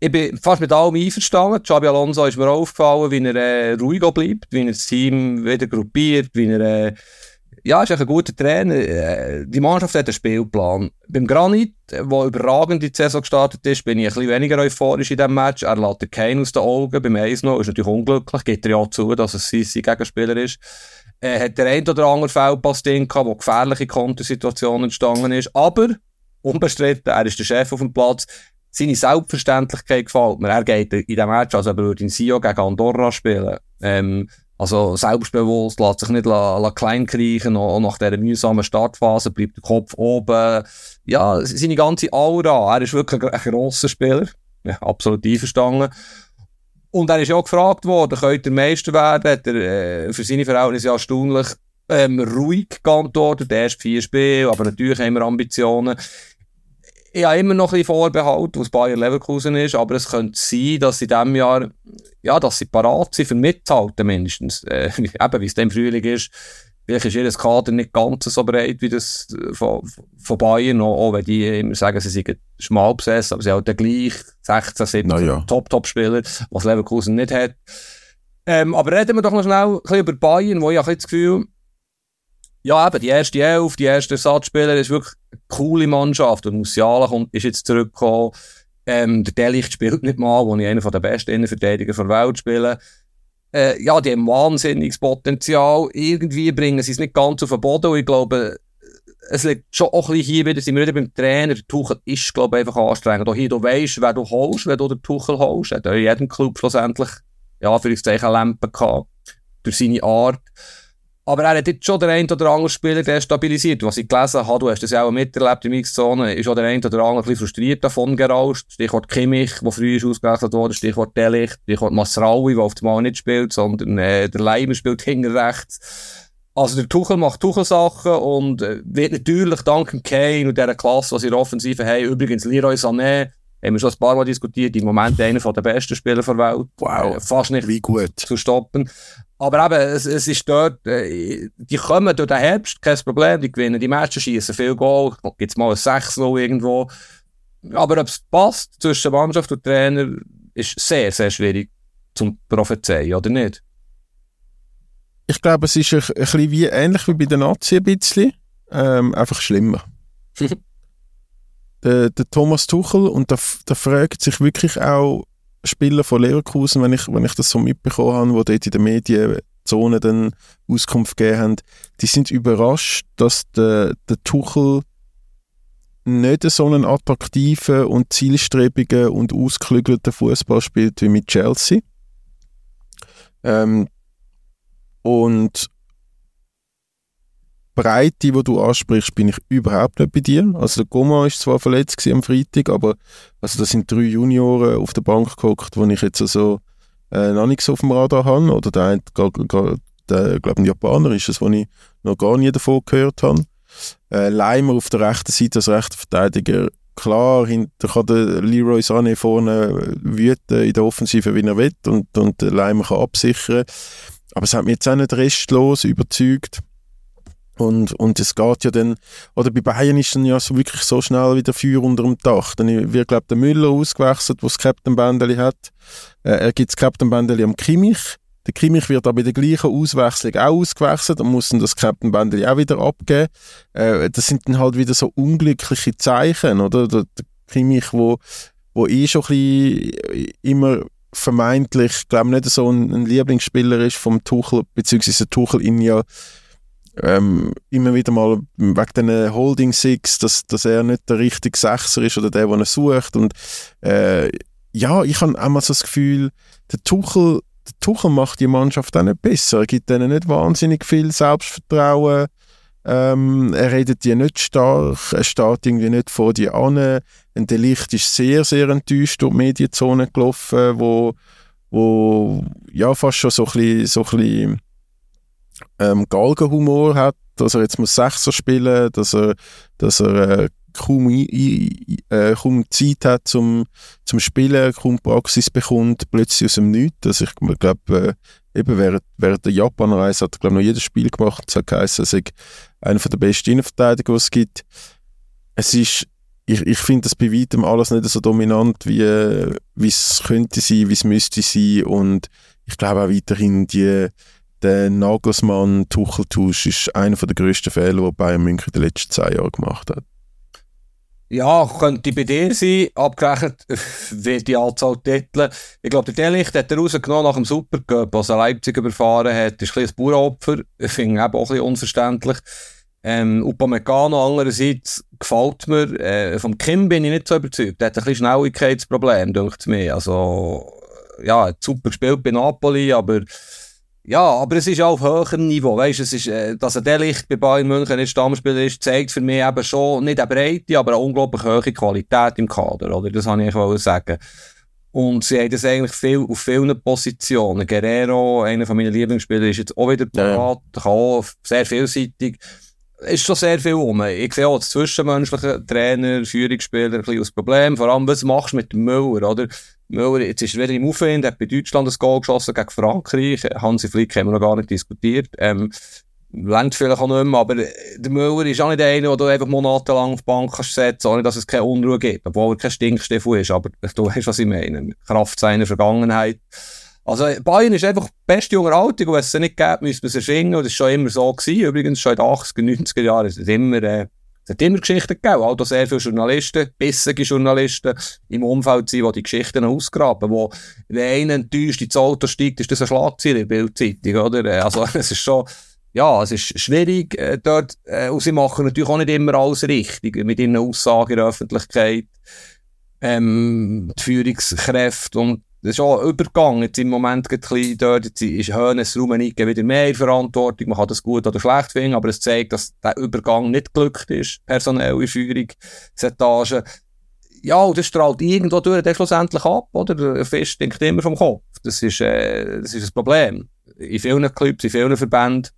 ich bin fast mit allem einverstanden. Xabi Alonso ist mir auch aufgefallen, wie er äh, ruhig bleibt, wie er das Team wieder gruppiert, wie er, äh, ja, ist ein guter Trainer. Äh, die Mannschaft hat einen Spielplan. Beim Granit, der überragend in die Saison gestartet ist, bin ich ein bisschen weniger euphorisch in diesem Match. Er lässt Kane aus den Augen. Beim 1 noch ist natürlich unglücklich, gibt er ja zu, dass es sein Gegenspieler ist. Er hat der ein oder andere Feldpass drin gehabt, wo gefährliche Kontersituationen entstanden ist. Aber, unbestritten, er ist der Chef auf dem Platz seine Selbstverständlichkeit gefällt mir. Er geht in diesem Match, also er würde in Sio gegen Andorra spielen. Ähm, also selbstbewusst, lässt sich nicht la, la klein kriechen, auch nach dieser mühsamen Startphase bleibt der Kopf oben. Ja, seine ganze Aura, er ist wirklich ein, ein grosser Spieler. Ja, absolut einverstanden. Und er ist ja auch gefragt worden, könnte er Meister werden, hat er äh, für seine Verhältnisse erstaunlich ähm, ruhig geantwortet, erst vier Spiele, aber natürlich haben wir Ambitionen ich habe immer noch ein bisschen Vorbehalt, was Bayer Leverkusen ist, aber es könnte sein, dass sie in diesem Jahr, ja, dass sie parat sind für mitzuhalten mindestens. Äh, eben, wie es dem Frühling ist. Vielleicht ist ihr Kader nicht ganz so breit wie das äh, von, von Bayern, auch, wenn die immer sagen, sie sind schmal besessen, aber sie haben gleich 16, 17 ja. Top-Top-Spieler, was Leverkusen nicht hat. Ähm, aber reden wir doch noch schnell ein bisschen über Bayern, wo ich auch das Gefühl ja, eben, die erste Elf, die ersten Ersatzspieler ist wirklich coole Mannschaft. Und Musiala ist jetzt zurückgekommen. Ähm, der Delicht spielt nicht mal, wo ich einer der besten Innenverteidiger der Welt spiele. Äh, ja, die haben wahnsinniges Potenzial. Irgendwie bringen sie es nicht ganz auf den Boden. Und ich glaube, es liegt schon auch ein bisschen hier wieder, sind wir beim Trainer. Der Tuchel ist, glaube ich, einfach anstrengend. Auch hier, du weißt, wer du holst, wenn du den Tuchel holst. Er hat in jedem Club schlussendlich, ja, für Zeichen Lampen gehabt. Durch seine Art. Aber er hat jetzt schon der ein oder andere Spieler destabilisiert. Was ich gelesen habe, du hast das ja auch miterlebt in Mixzone, ist auch der ein oder andere ein bisschen frustriert davon gerauscht. Stichwort Kimmich, der früh ist ausgewechselt wurde, Stichwort Delicht, Stichwort Masraoui, der auf dem Mal nicht spielt, sondern äh, der Leimer spielt hinten rechts. Also der Tuchel macht Tuchel-Sachen und äh, wird natürlich dank dem Kane und dieser Klasse, was der Offensive haben, übrigens Leroy Sané, haben wir schon ein paar Mal diskutiert, im Moment einer der besten Spieler der Welt. Wow, äh, fast nicht wie gut. zu stoppen. Aber eben, es, es ist dort, äh, die kommen durch den Herbst, kein Problem, die gewinnen die Matches, schießen viel Goal, gibt's mal ein 6-0 irgendwo. Aber ob es passt zwischen Mannschaft und Trainer, ist sehr, sehr schwierig zum prophezeien, oder nicht? Ich glaube, es ist ein, ein bisschen wie, ähnlich wie bei den Nazi ein bisschen, ähm, einfach schlimmer. der, der Thomas Tuchel, und da, da fragt sich wirklich auch Spieler von Leverkusen, wenn ich, wenn ich das so mitbekommen habe, wo dort in den Medienzone dann Auskunft gegeben haben, die sind überrascht, dass der, der Tuchel nicht so einen attraktiven und zielstrebigen und ausgeklügelten Fußball spielt wie mit Chelsea. Ähm, und Breite, die du ansprichst, bin ich überhaupt nicht bei dir. Also der Goma ist zwar verletzt am Freitag, aber also da sind drei Junioren auf der Bank gehockt, wo ich jetzt also äh, noch nichts auf dem Radar habe. Oder der, der, der, glaube ein Japaner ist es, wo ich noch gar nie davon gehört habe. Äh, Leimer auf der rechten Seite als rechter Verteidiger. Klar, hinter kann der Leroy Sané vorne wüten in der Offensive, wie er will, und, und Leimer kann absichern. Aber es hat mich jetzt auch nicht restlos überzeugt. Und, und es geht ja dann, oder bei Bayern ist dann ja so wirklich so schnell wieder Feuer unter dem Dach. Dann wird, glaube der Müller ausgewechselt, der das Captain Bändeli hat. Äh, er gibt das Captain Bändeli am Kimmich. Der Kimmich wird aber bei der gleichen Auswechslung auch ausgewechselt und muss dann das Captain Bändeli auch wieder abgeben. Äh, das sind dann halt wieder so unglückliche Zeichen, oder? Der, der Kimmich, wo, wo eh schon ein bisschen immer vermeintlich, glaube nicht so ein, ein Lieblingsspieler ist vom Tuchel, beziehungsweise Tuchel ihn ja ähm, immer wieder mal wegen den Holding Six, dass, dass er nicht der richtige Sechser ist oder der, den er sucht. Und äh, ja, ich habe einmal so das Gefühl, der Tuchel, der Tuchel macht die Mannschaft auch nicht besser. Er gibt denen nicht wahnsinnig viel Selbstvertrauen. Ähm, er redet die nicht stark, er steht irgendwie nicht vor die an. Und der Licht ist sehr, sehr enttäuscht durch die Medienzone gelaufen, wo, wo ja fast schon so ein bisschen, so ein bisschen ähm, Galgenhumor hat, dass er jetzt muss Sechser spielen, dass er, dass er äh, kaum, äh, kaum Zeit hat zum, zum Spielen, kaum Praxis bekommt, plötzlich aus dem Nichts. Also ich glaube, äh, eben während, während der Japan-Reise hat er glaube noch jedes Spiel gemacht. Es hat geheißen, er sei einer der besten Innenverteidiger, die es gibt. Es ist ich, ich finde das bei weitem alles nicht so dominant, wie es könnte sein, wie es müsste sein und ich glaube auch weiterhin die, der Nagelsmann-Tucheltusch ist einer der grössten Fehler, die Bayern München in den letzten zehn Jahren gemacht hat. Ja, könnte bei dir sein, abgerechnet wird die Anzahl Titel. Ich glaube, der Delicht hat er rausgenommen nach dem Supercup, was er Leipzig überfahren hat. Das ist ein, ein Bauernopfer. Ich finde ihn auch ein bisschen unverständlich. Ähm, Upamecano andererseits gefällt mir. Äh, vom Kim bin ich nicht so überzeugt. Der hat ein bisschen Schnelligkeitsproblem, denkt mir. Also, ja, hat super gespielt bei Napoli, aber ja, aber es ist auch auf höherem Niveau. Weißt, es ist, äh, dass er der Licht bei Bayern München nicht Stammspieler ist, zeigt für mich eben schon nicht eine breite, aber eine unglaublich hohe Qualität im Kader, oder? Das wollte ich eigentlich sagen. Und sie haben das eigentlich viel, auf vielen Positionen. Guerrero, einer von meinen Lieblingsspieler, ist jetzt auch wieder parat, ja. kann auch sehr vielseitig. Ist schon sehr viel um. Ich sehe auch das zwischenmenschliche Trainer, Führungsspieler ein bisschen das Problem. Vor allem, was machst du mit dem Müller, oder? Müller, jetzt ist er wieder im Aufwind, hat bei Deutschland ein Goal geschossen gegen Frankreich. Hansi Flick haben wir noch gar nicht diskutiert. Ähm, Längt vielleicht auch nicht mehr, aber der Müller ist auch nicht einer, den du einfach monatelang auf die Bank kannst setzen, ohne dass es keine Unruhe gibt, obwohl er kein Stinkstiefel ist, aber du weißt, was ich meine. Kraft seiner Vergangenheit. Also Bayern ist einfach die beste Unterhaltung und wenn es sie nicht gibt, müssen wir sie erfinden und das war schon immer so gewesen. Übrigens schon in den 80er, 90er Jahren ist es immer äh, Es hat immer Geschichten gegeben, auch sehr viele Journalisten, bissige Journalisten im Umfeld sind, die die Geschichten ausgraben, wo, wenn einer enttäuscht ins Auto steigt, ist das ein Schlagzeile in der Bildzeitung, oder? Also, es ist schon, ja, es ist schwierig äh, dort, äh, und sie machen natürlich auch nicht immer alles richtig mit ihren Aussagen in der Öffentlichkeit, ähm, die Führungskräfte und das ist auch ein Übergang jetzt im Moment ein bisschen dort, jetzt ist Hönes Rummenigge wieder mehr Verantwortung, man kann das gut oder schlecht finden, aber es zeigt, dass der Übergang nicht glückt ist, personelle Führungsetage. Ja, und das strahlt irgendwo durch dann schlussendlich ab, oder? Der Fisch denkt immer vom Kopf. Das ist, äh, das ist ein Problem. In vielen Clubs, in vielen Verbänden.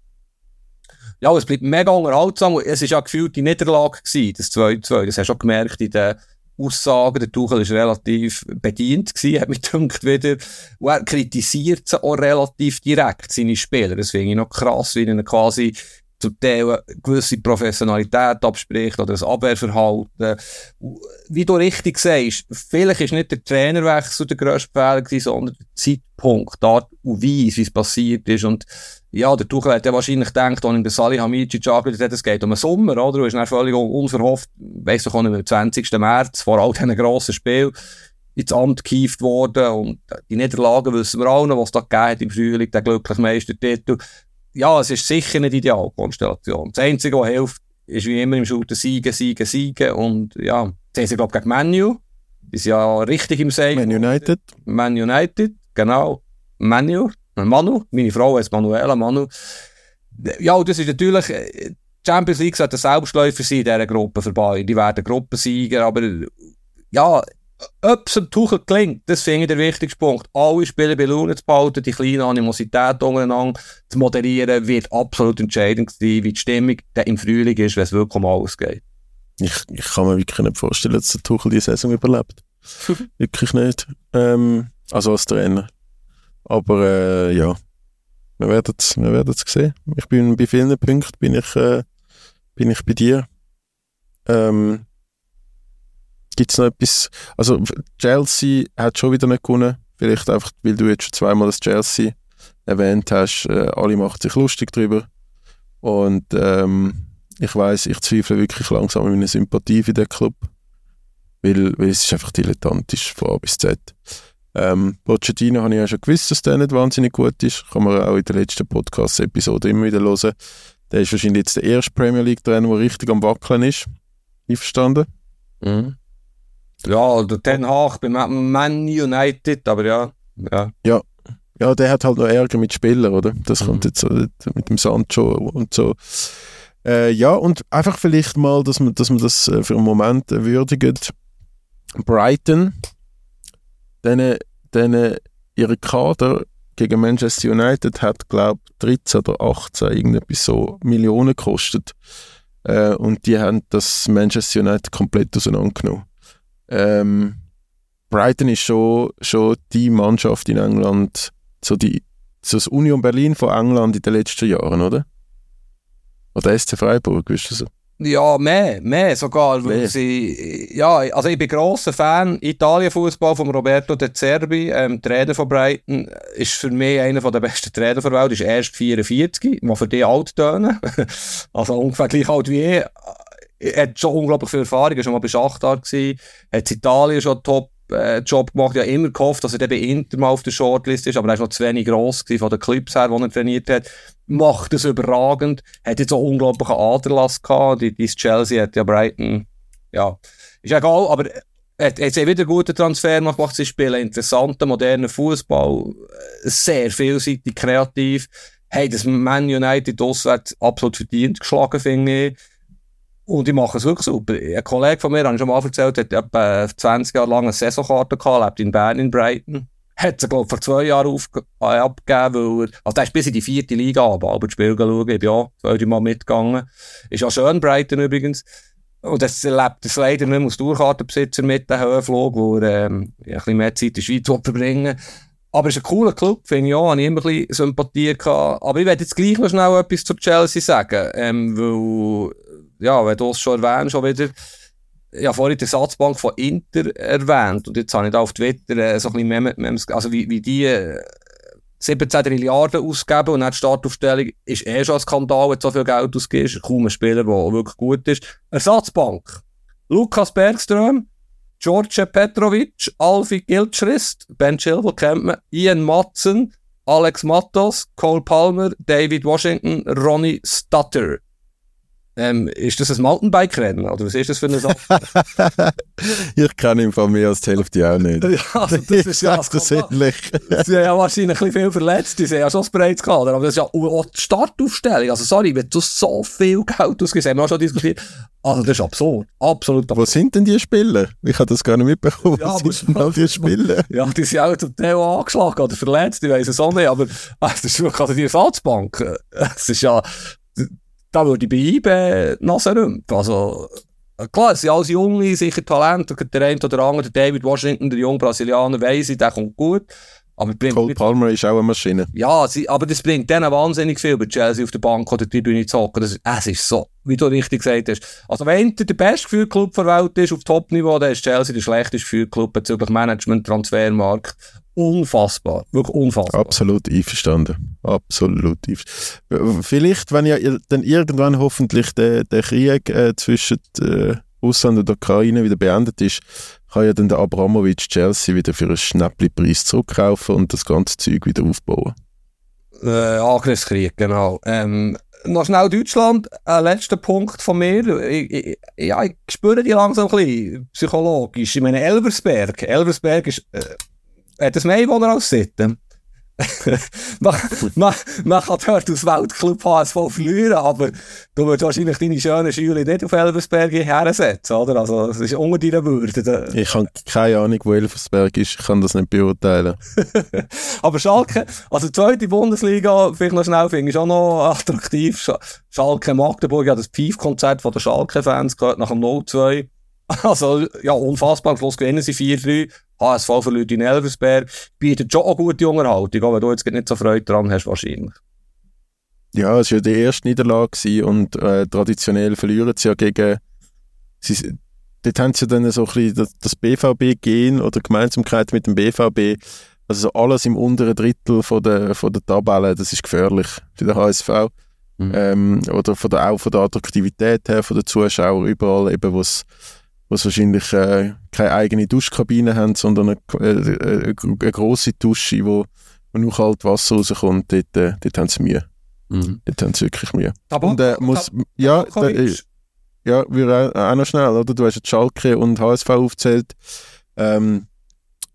Ja, es bleibt mega unterhaltsam. Es war ja gefühlt die Niederlage gewesen, das 2-2. Das hast du auch gemerkt in den Aussagen. Der Tuchel ist relativ bedient gewesen, hat mich gedacht wieder. Und er kritisiert sie auch relativ direkt, seine Spieler. Das finde ich noch krass, wie er quasi zum Teil eine gewisse Professionalität abspricht oder das Abwehrverhalten. Wie du richtig sagst, vielleicht ist nicht der Trainerwechsel der grösste Fehler gewesen, sondern der Zeitpunkt, die Art und Weise, wie es passiert ist. Und ja, der Tuchel hat ja wahrscheinlich gedacht, als ihm der Salihamidzic angerufen hat, es geht um den Sommer, oder? Und ist dann völlig unverhofft, weiss doch auch nicht, am 20. März, vor all diesen grossen Spielen, ins Amt gehievt worden. Und die Niederlagen wissen wir auch noch, was da gegeben hat im Frühling, der glückliche Meistertitel ja, es ist sicher nicht die Idealkonstellation. Das Einzige, was hilft, ist wie immer im Shooter siegen, siegen, siegen. Und ja, jetzt haben sie, glaube ich, gegen Manu. Sind ja richtig im Sein. Man United. Man United, genau. Manu. Manu. Meine Frau heißt Manuela, Manu. Ja, das ist natürlich, die Champions League sollte Selbstläufer sein in dieser Gruppe vorbei. Die werden Gruppensieger, aber ja, ob es dem Tuchel gelingt, das finde ich der wichtigste Punkt. Alle Spieler bei Laune zu behalten, die kleine Animosität untereinander zu moderieren, wird absolut entscheidend sein, wie die Stimmung im Frühling ist, wenn es wirklich um alles geht. Ich, ich kann mir wirklich nicht vorstellen, dass der Tuchel die Saison überlebt. wirklich nicht. Ähm, also als Trainer. Aber äh, ja, wir werden es wir werden's sehen. Ich bin bei vielen Punkten bin ich, äh, bin ich bei dir. Ähm, Gibt es noch etwas? Also, Chelsea hat schon wieder nicht gewonnen. Vielleicht einfach, weil du jetzt schon zweimal das Chelsea erwähnt hast. Äh, alle machen sich lustig drüber. Und ähm, ich weiß, ich zweifle wirklich langsam meine Sympathie für den Club. Weil, weil es ist einfach dilettantisch von A bis Z. Ähm, Pochettino habe ich ja schon gewusst, dass der nicht wahnsinnig gut ist. Kann man auch in der letzten Podcast-Episode immer wieder hören. Der ist wahrscheinlich jetzt der erste Premier League-Trainer, der richtig am Wackeln ist. Einverstanden? Mhm. Ja, der Ten Hag bei Man United, aber ja. Ja. ja. Ja, der hat halt noch Ärger mit Spielern, oder? Das mhm. kommt jetzt so mit dem Sancho und so. Äh, ja, und einfach vielleicht mal, dass man, dass man das äh, für einen Moment würdigt. Brighton, denen, denen ihre Kader gegen Manchester United hat, glaube ich, 13 oder 18 irgendetwas so Millionen gekostet. Äh, und die haben das Manchester United komplett auseinandergenommen. Ähm, Brighton ist schon, schon die Mannschaft in England, so, die, so das Union Berlin von England in den letzten Jahren, oder? Oder SC Freiburg, wisst ihr so? Ja, mehr, mehr sogar. Mehr. Sie, ja, also ich bin grosser Fan Italien-Fußball von Roberto De Zerbi, ähm, Trainer von Brighton, ist für mich einer der besten Trainer der Welt, ist erst 44, mal für die alt tönen. also ungefähr gleich alt wie ich er hat schon unglaublich viel Erfahrung, er war schon mal bei Schachtar, gewesen, hat Italien schon einen Äh, gemacht, ich habe immer gehofft, dass er bei Inter mal auf der Shortlist ist, aber er war noch zu wenig gross von den Clips her, die er trainiert hat. Macht es überragend, hat jetzt auch unglaublichen Aderlass gehabt, die, Chelsea hat ja Brighton, ja, ist egal, aber er hat jetzt wieder einen guten Transfer gemacht, sie spielen interessanten, modernen Fußball, äh, sehr vielseitig, kreativ, hey, das Man United auswärts absolut verdient geschlagen, finde ich. Und ich mache es wirklich super. Ein Kollege von mir, habe ich schon mal erzählt, hat etwa 20 Jahre lang eine Saisonkarte gehabt, lebt in Bern, in Brighton. Hat sie, glaube vor zwei Jahren auf, äh, abgegeben, weil er, also der ist bis in die vierte Liga aber aber das Spiel schauen. Ich bin auch zwei, drei Mal mitgegangen. Ist auch schön, Brighton übrigens. Und das lebt es leider nicht mehr als Tourkartenbesitzer mit, den Höhenflug, wo er, ähm, ein bisschen mehr Zeit in der Schweiz verbringen aber es ist ein cooler Club, finde ich auch, habe ich immer ein bisschen Sympathie gehabt. Aber ich werde jetzt gleich noch schnell etwas zu Chelsea sagen, ähm, weil ja, wenn du es schon erwähnst, schon wieder, ja, vorhin die Satzbank von Inter erwähnt und jetzt habe ich da auf Twitter äh, so ein bisschen also wie, wie die äh, 17 Milliarden ausgeben und dann die Startaufstellung ist eh schon ein Skandal, wenn du so viel Geld ausgibst. Kaum ein Spieler, der wirklich gut ist. Ersatzbank. Lukas Bergström, George Petrovic, Alfie Gilchrist, Ben Chilwell kennt man, Ian Matzen, Alex Matos, Cole Palmer, David Washington, Ronnie Stutter. Ähm, ist das ein Mountainbike-Rennen? Oder was ist das für eine Sache? ich kenne ihn von mir als die Hälfte auch nicht. ja, also das ist ja das ehrlich. Sie haben ja wahrscheinlich ein bisschen viel verletzt, sie haben ja schon das breites Kader, aber das ist ja auch die Startaufstellung. Also sorry, wenn du so viel Geld ausgibst, haben wir auch schon diskutiert. Also das ist absurd. Absolut absurd. Wo sind denn die Spieler? Ich habe das gar nicht mitbekommen. Ja, Wo sind denn all die Spieler? Ja, die sind auch zum Teil angeschlagen oder verletzt, ich weiss es auch nicht, aber ah, das ist wirklich also die Ersatzbank. Es ist ja, da würde ich bei IBE Nase rümpfen. Also, klar, es sind alles junge, sicher Talente. Der eine oder andere, der David Washington, der junge Brasilianer, weiss ich, der kommt gut. Aber bringt Cole Palmer ist auch eine Maschine. Ja, sie, aber das bringt denen wahnsinnig viel, bei Chelsea auf der Bank oder die Tribüne zu hocken. Es ist so, wie du richtig gesagt hast. Also wenn der beste Gefühlclub der Welt ist, auf Top-Niveau, dann ist Chelsea der schlechteste Gefühlclub bezüglich Management, Transfermarkt. Unfassbar. Wirklich unfassbar. Absolut einverstanden. Absolut einverstanden. Vielleicht, wenn ja dann irgendwann hoffentlich der, der Krieg äh, zwischen äh, Russland und Ukraine wieder beendet ist, kann ja dann der Abramovic Chelsea wieder für einen Schnäppli-Preis zurückkaufen und das ganze Zeug wieder aufbauen. Äh, Angriffskrieg, genau. Ähm, noch schnell Deutschland, ein letzter Punkt von mir. Ich, ich, ja, ich spüre die langsam ein bisschen psychologisch. Ich meine, Elversberg. Elversberg ist, äh, hat das mehr Einwohner als Sitten. Man, man, man kann dort aus Weltclub HSV verlieren, aber du würdest wahrscheinlich deine schönen Schüler nicht auf Elversberg hersetzen, oder? Also, es ist unter deiner Würde. Ich habe keine Ahnung, wo Elversberg ist. Ich kann das nicht beurteilen. aber Schalke, also die zweite Bundesliga, vielleicht noch schnell, finde ich auch noch attraktiv. Schalke Magdeburg, ja, das Pief-Konzert der Schalke-Fans gehört nach dem 0-2. Also, ja, unfassbar. Am Schluss gewinnen sie 4-3. HSV verliert in Elversberg. Bietet schon eine gute Unterhaltung, auch wenn du jetzt nicht so Freude dran hast, wahrscheinlich. Ja, es war ja die erste Niederlage und äh, traditionell verlieren sie ja gegen. Sie, dort haben sie dann so ein bisschen das, das BVB-Gen oder Gemeinsamkeit mit dem BVB. Also alles im unteren Drittel von der, von der Tabelle, das ist gefährlich für den HSV. Mhm. Ähm, oder von der, auch von der Attraktivität her, von den Zuschauern überall, eben, wo es was wahrscheinlich äh, keine eigene Duschkabine haben, sondern eine, äh, äh, eine, eine grosse Dusche, wo, wo nur kalt Wasser rauskommt, dort, äh, dort haben sie Mühe. Mhm. Dort haben sie wirklich Mühe. Aber, und äh, muss, ja, da, äh, ja, wir auch, auch noch schnell, oder? Du hast jetzt Schalke und HSV aufgezählt. Ähm,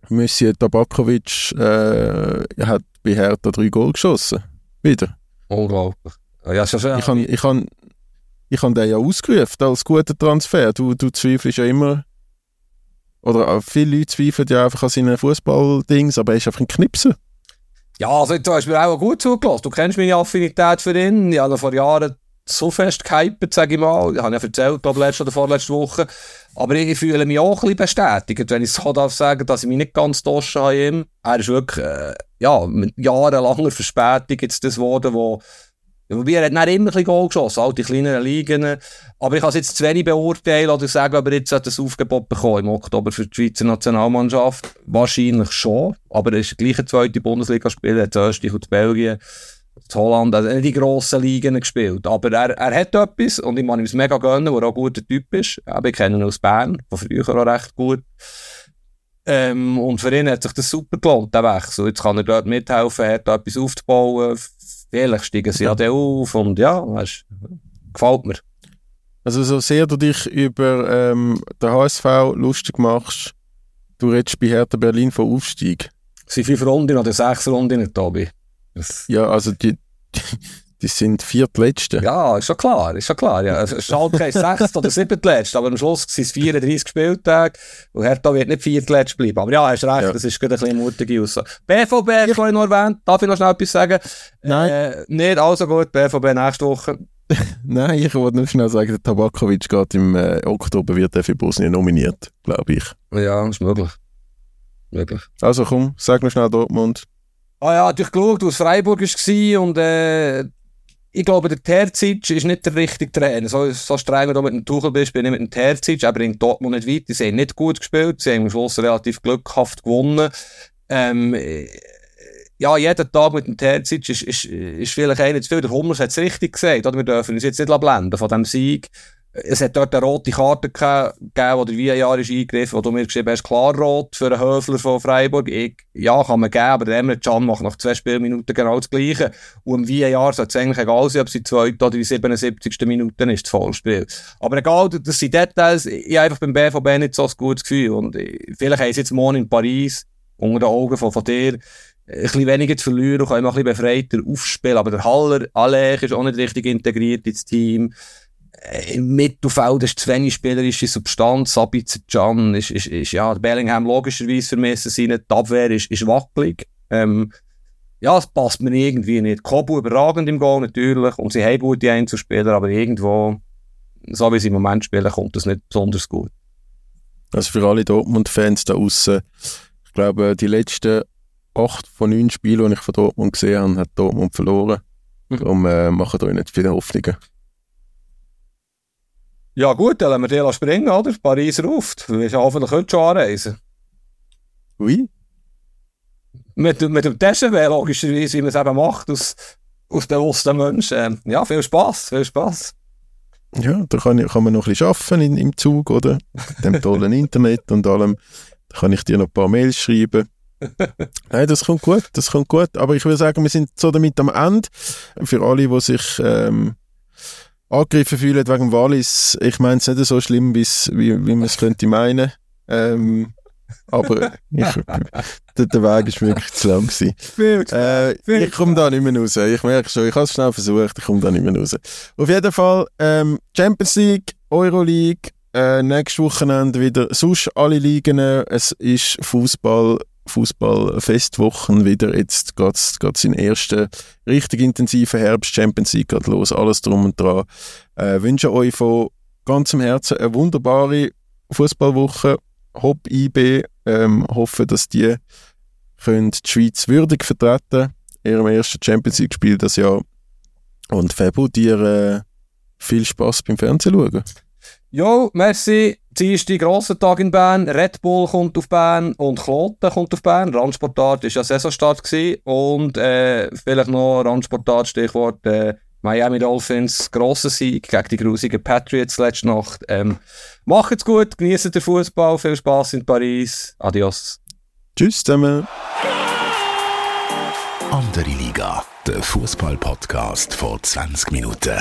Monsieur Tabakovic äh, hat bei Hertha drei Goal geschossen. Wieder. Unglaublich. Ja, ich habe ich kann, ich habe den ja ausgerufen als guter Transfer. Du, du zweifelst ja immer, oder viele Leute zweifeln ja einfach an seinen Fußballdings, aber er ist einfach ein Knipser. Ja, also du hast mir auch gut zugelassen. Du kennst meine Affinität für ihn. Ich habe vor Jahren so fest gehypt, sage ich mal. Ich habe ja erzählt, glaube letzte oder vorletzte Woche. Aber ich fühle mich auch ein bisschen bestätigt, wenn ich so darf sagen, dass ich mich nicht ganz toschen habe. Er ist wirklich, äh, ja, mit jahrelanger Verspätung jetzt das geworden, wo Wobei, er hat nicht immer ein Goal geschossen, all die kleineren Ligen. Aber ich kann es jetzt zu wenig beurteilen oder sagen, ob er jetzt ein Aufgebot bekommen im Oktober für die Schweizer Nationalmannschaft. Wahrscheinlich schon. Aber er ist gleich ein zweite Bundesligaspieler, hat Österreich und Belgien, Holland, also nicht die grossen Ligen gespielt. Aber er, er hat etwas und ich kann ihm es mega gönnen, weil er auch ein guter Typ ist. Aber ich kenne ihn aus Bern, von früher auch recht gut. Ähm, und für ihn hat sich das super gelohnt, der Wechsel. Jetzt kann er dort mithelfen, er hat etwas aufzubauen Vielleicht steigen sie ja dann auf und ja, weißt, gefällt mir. Also so sehr du dich über ähm, den HSV lustig machst, du redest bei Hertha Berlin von Aufstieg. sind fünf Runden oder sechs Runden, Tobi. Das ja, also die, die, die sind viertletzte. Ja, ist schon klar, ist schon klar. Ja. Schalke ist sechst oder siebtletzte, aber am Schluss sind es 34 Spieltage und Hertha wird nicht viertletzte bleiben. Aber ja, hast recht, ja. das ist gerade ein bisschen mutige Aussage. BVB, ich vorhin noch erwähnt, darf ich noch schnell etwas sagen? Nein. Äh, nicht, also gut, BVB nächste Woche. Nein, ich wollte nur schnell sagen, der Tabakovic geht im äh, Oktober, wird er für Bosnien nominiert, glaube ich. Ja, ist möglich. möglich. Also komm, sag mir schnell Dortmund. Ah ja, durch geschaut, aus Freiburg war und äh, ich glaube, der Terzic ist nicht der richtige Trainer. So, so streng, wenn du mit dem Tuchel bist, bin ich mit dem Terzic. Er bringt Dortmund nicht weit. Sie haben nicht gut gespielt. Sie haben am Schluss relativ glückhaft gewonnen. Ähm, ja, jeden Tag mit dem Terzic ist, ist, vielleicht einer zu viel. Der hat es richtig gesagt. Wir dürfen uns jetzt nicht blenden von diesem Sieg. Es hat dort eine rote Karte gegeben, wo der VAR ist eingegriffen, wo du mir geschrieben hast, klar rot für einen Höfler von Freiburg. Ich, ja, kann man geben, aber der Emre Can macht nach zwei Spielminuten genau das Gleiche. Und im VAR sollte es eigentlich egal sein, ob es die zweite oder die 77. Minute ist, das Vollspiel. Aber egal, das sind Details. Ich habe einfach beim BVB nicht so ein gutes Gefühl. Und vielleicht haben sie jetzt morgen in Paris, unter den Augen von, von dir, ein bisschen weniger zu verlieren und können ein bisschen befreiter aufspielen. Aber der Haller, Alech ist auch nicht richtig integriert ins Team. Äh, Im Mittelfeld ist zu wenig spielerische Substanz. Sabitzer Can ist, ist, ist, ja, Bellingham logischerweise vermessen sein. Die Abwehr ist, ist wackelig. Ähm, ja, es passt mir irgendwie nicht. Kobu überragend im Goal natürlich und sie haben gute Einzelspieler, aber irgendwo, so wie sie im Moment spielen, kommt das nicht besonders gut. Also für alle Dortmund-Fans da außen, ich glaube, die letzten acht von neun Spielen, die ich von Dortmund gesehen habe, hat Dortmund verloren. Mhm. Darum äh, machen euch nicht viele Hoffnungen. Ja gut, dann lassen wir den springen, oder? Paris ruft. Wir hoffentlich heute schon anreisen. Oui. Mit, mit dem TGV logischerweise, wie man es eben macht, aus, aus bewussten Menschen. Ähm, ja, viel Spaß, viel Spaß. Ja, da kann, kann man noch ein bisschen arbeiten in, im Zug, oder? Mit dem tollen Internet und allem. Da kann ich dir noch ein paar Mails schreiben. Nein, das kommt gut, das kommt gut. Aber ich würde sagen, wir sind so damit am Ende. Für alle, die sich ähm, angegriffen fühlen wegen Wallis, ich meine es nicht so schlimm, wie, wie man es könnte meinen. Ähm, aber ich, der, der Weg ist wirklich zu lang gewesen. Äh, ich komme da nicht mehr raus. Ich merke schon, ich habe es schnell versucht, ich komme da nicht mehr raus. Auf jeden Fall, ähm, Champions League, Euroleague, äh, nächstes Wochenende wieder sonst alle Ligen. Es ist Fußball Fußballfestwochen wieder. Jetzt geht es in den ersten richtig intensiven Herbst. Champions League geht los, alles drum und dran. Äh, wünsche euch von ganzem Herzen eine wunderbare Fußballwoche. Hopp IB. Ähm, hoffe, dass die könnt die Schweiz würdig vertreten ihrem ersten Champions League Spiel das Jahr. Und Febo, dir äh, viel Spaß beim Fernsehen schauen. Jo, merci. Dienstag grosser Tag in Bern, Red Bull kommt auf Bern und Kloten kommt auf Bern. Randsportart war ja Saisonstart gewesen. und äh, vielleicht noch Randsportart, Stichwort äh, Miami Dolphins, grosser Sieg gegen die grusigen Patriots letzte Nacht. Ähm, macht's gut, genießt den Fußball, viel Spaß in Paris. Adios. Tschüss zusammen. Andere Liga, der Fußball-Podcast vor 20 Minuten.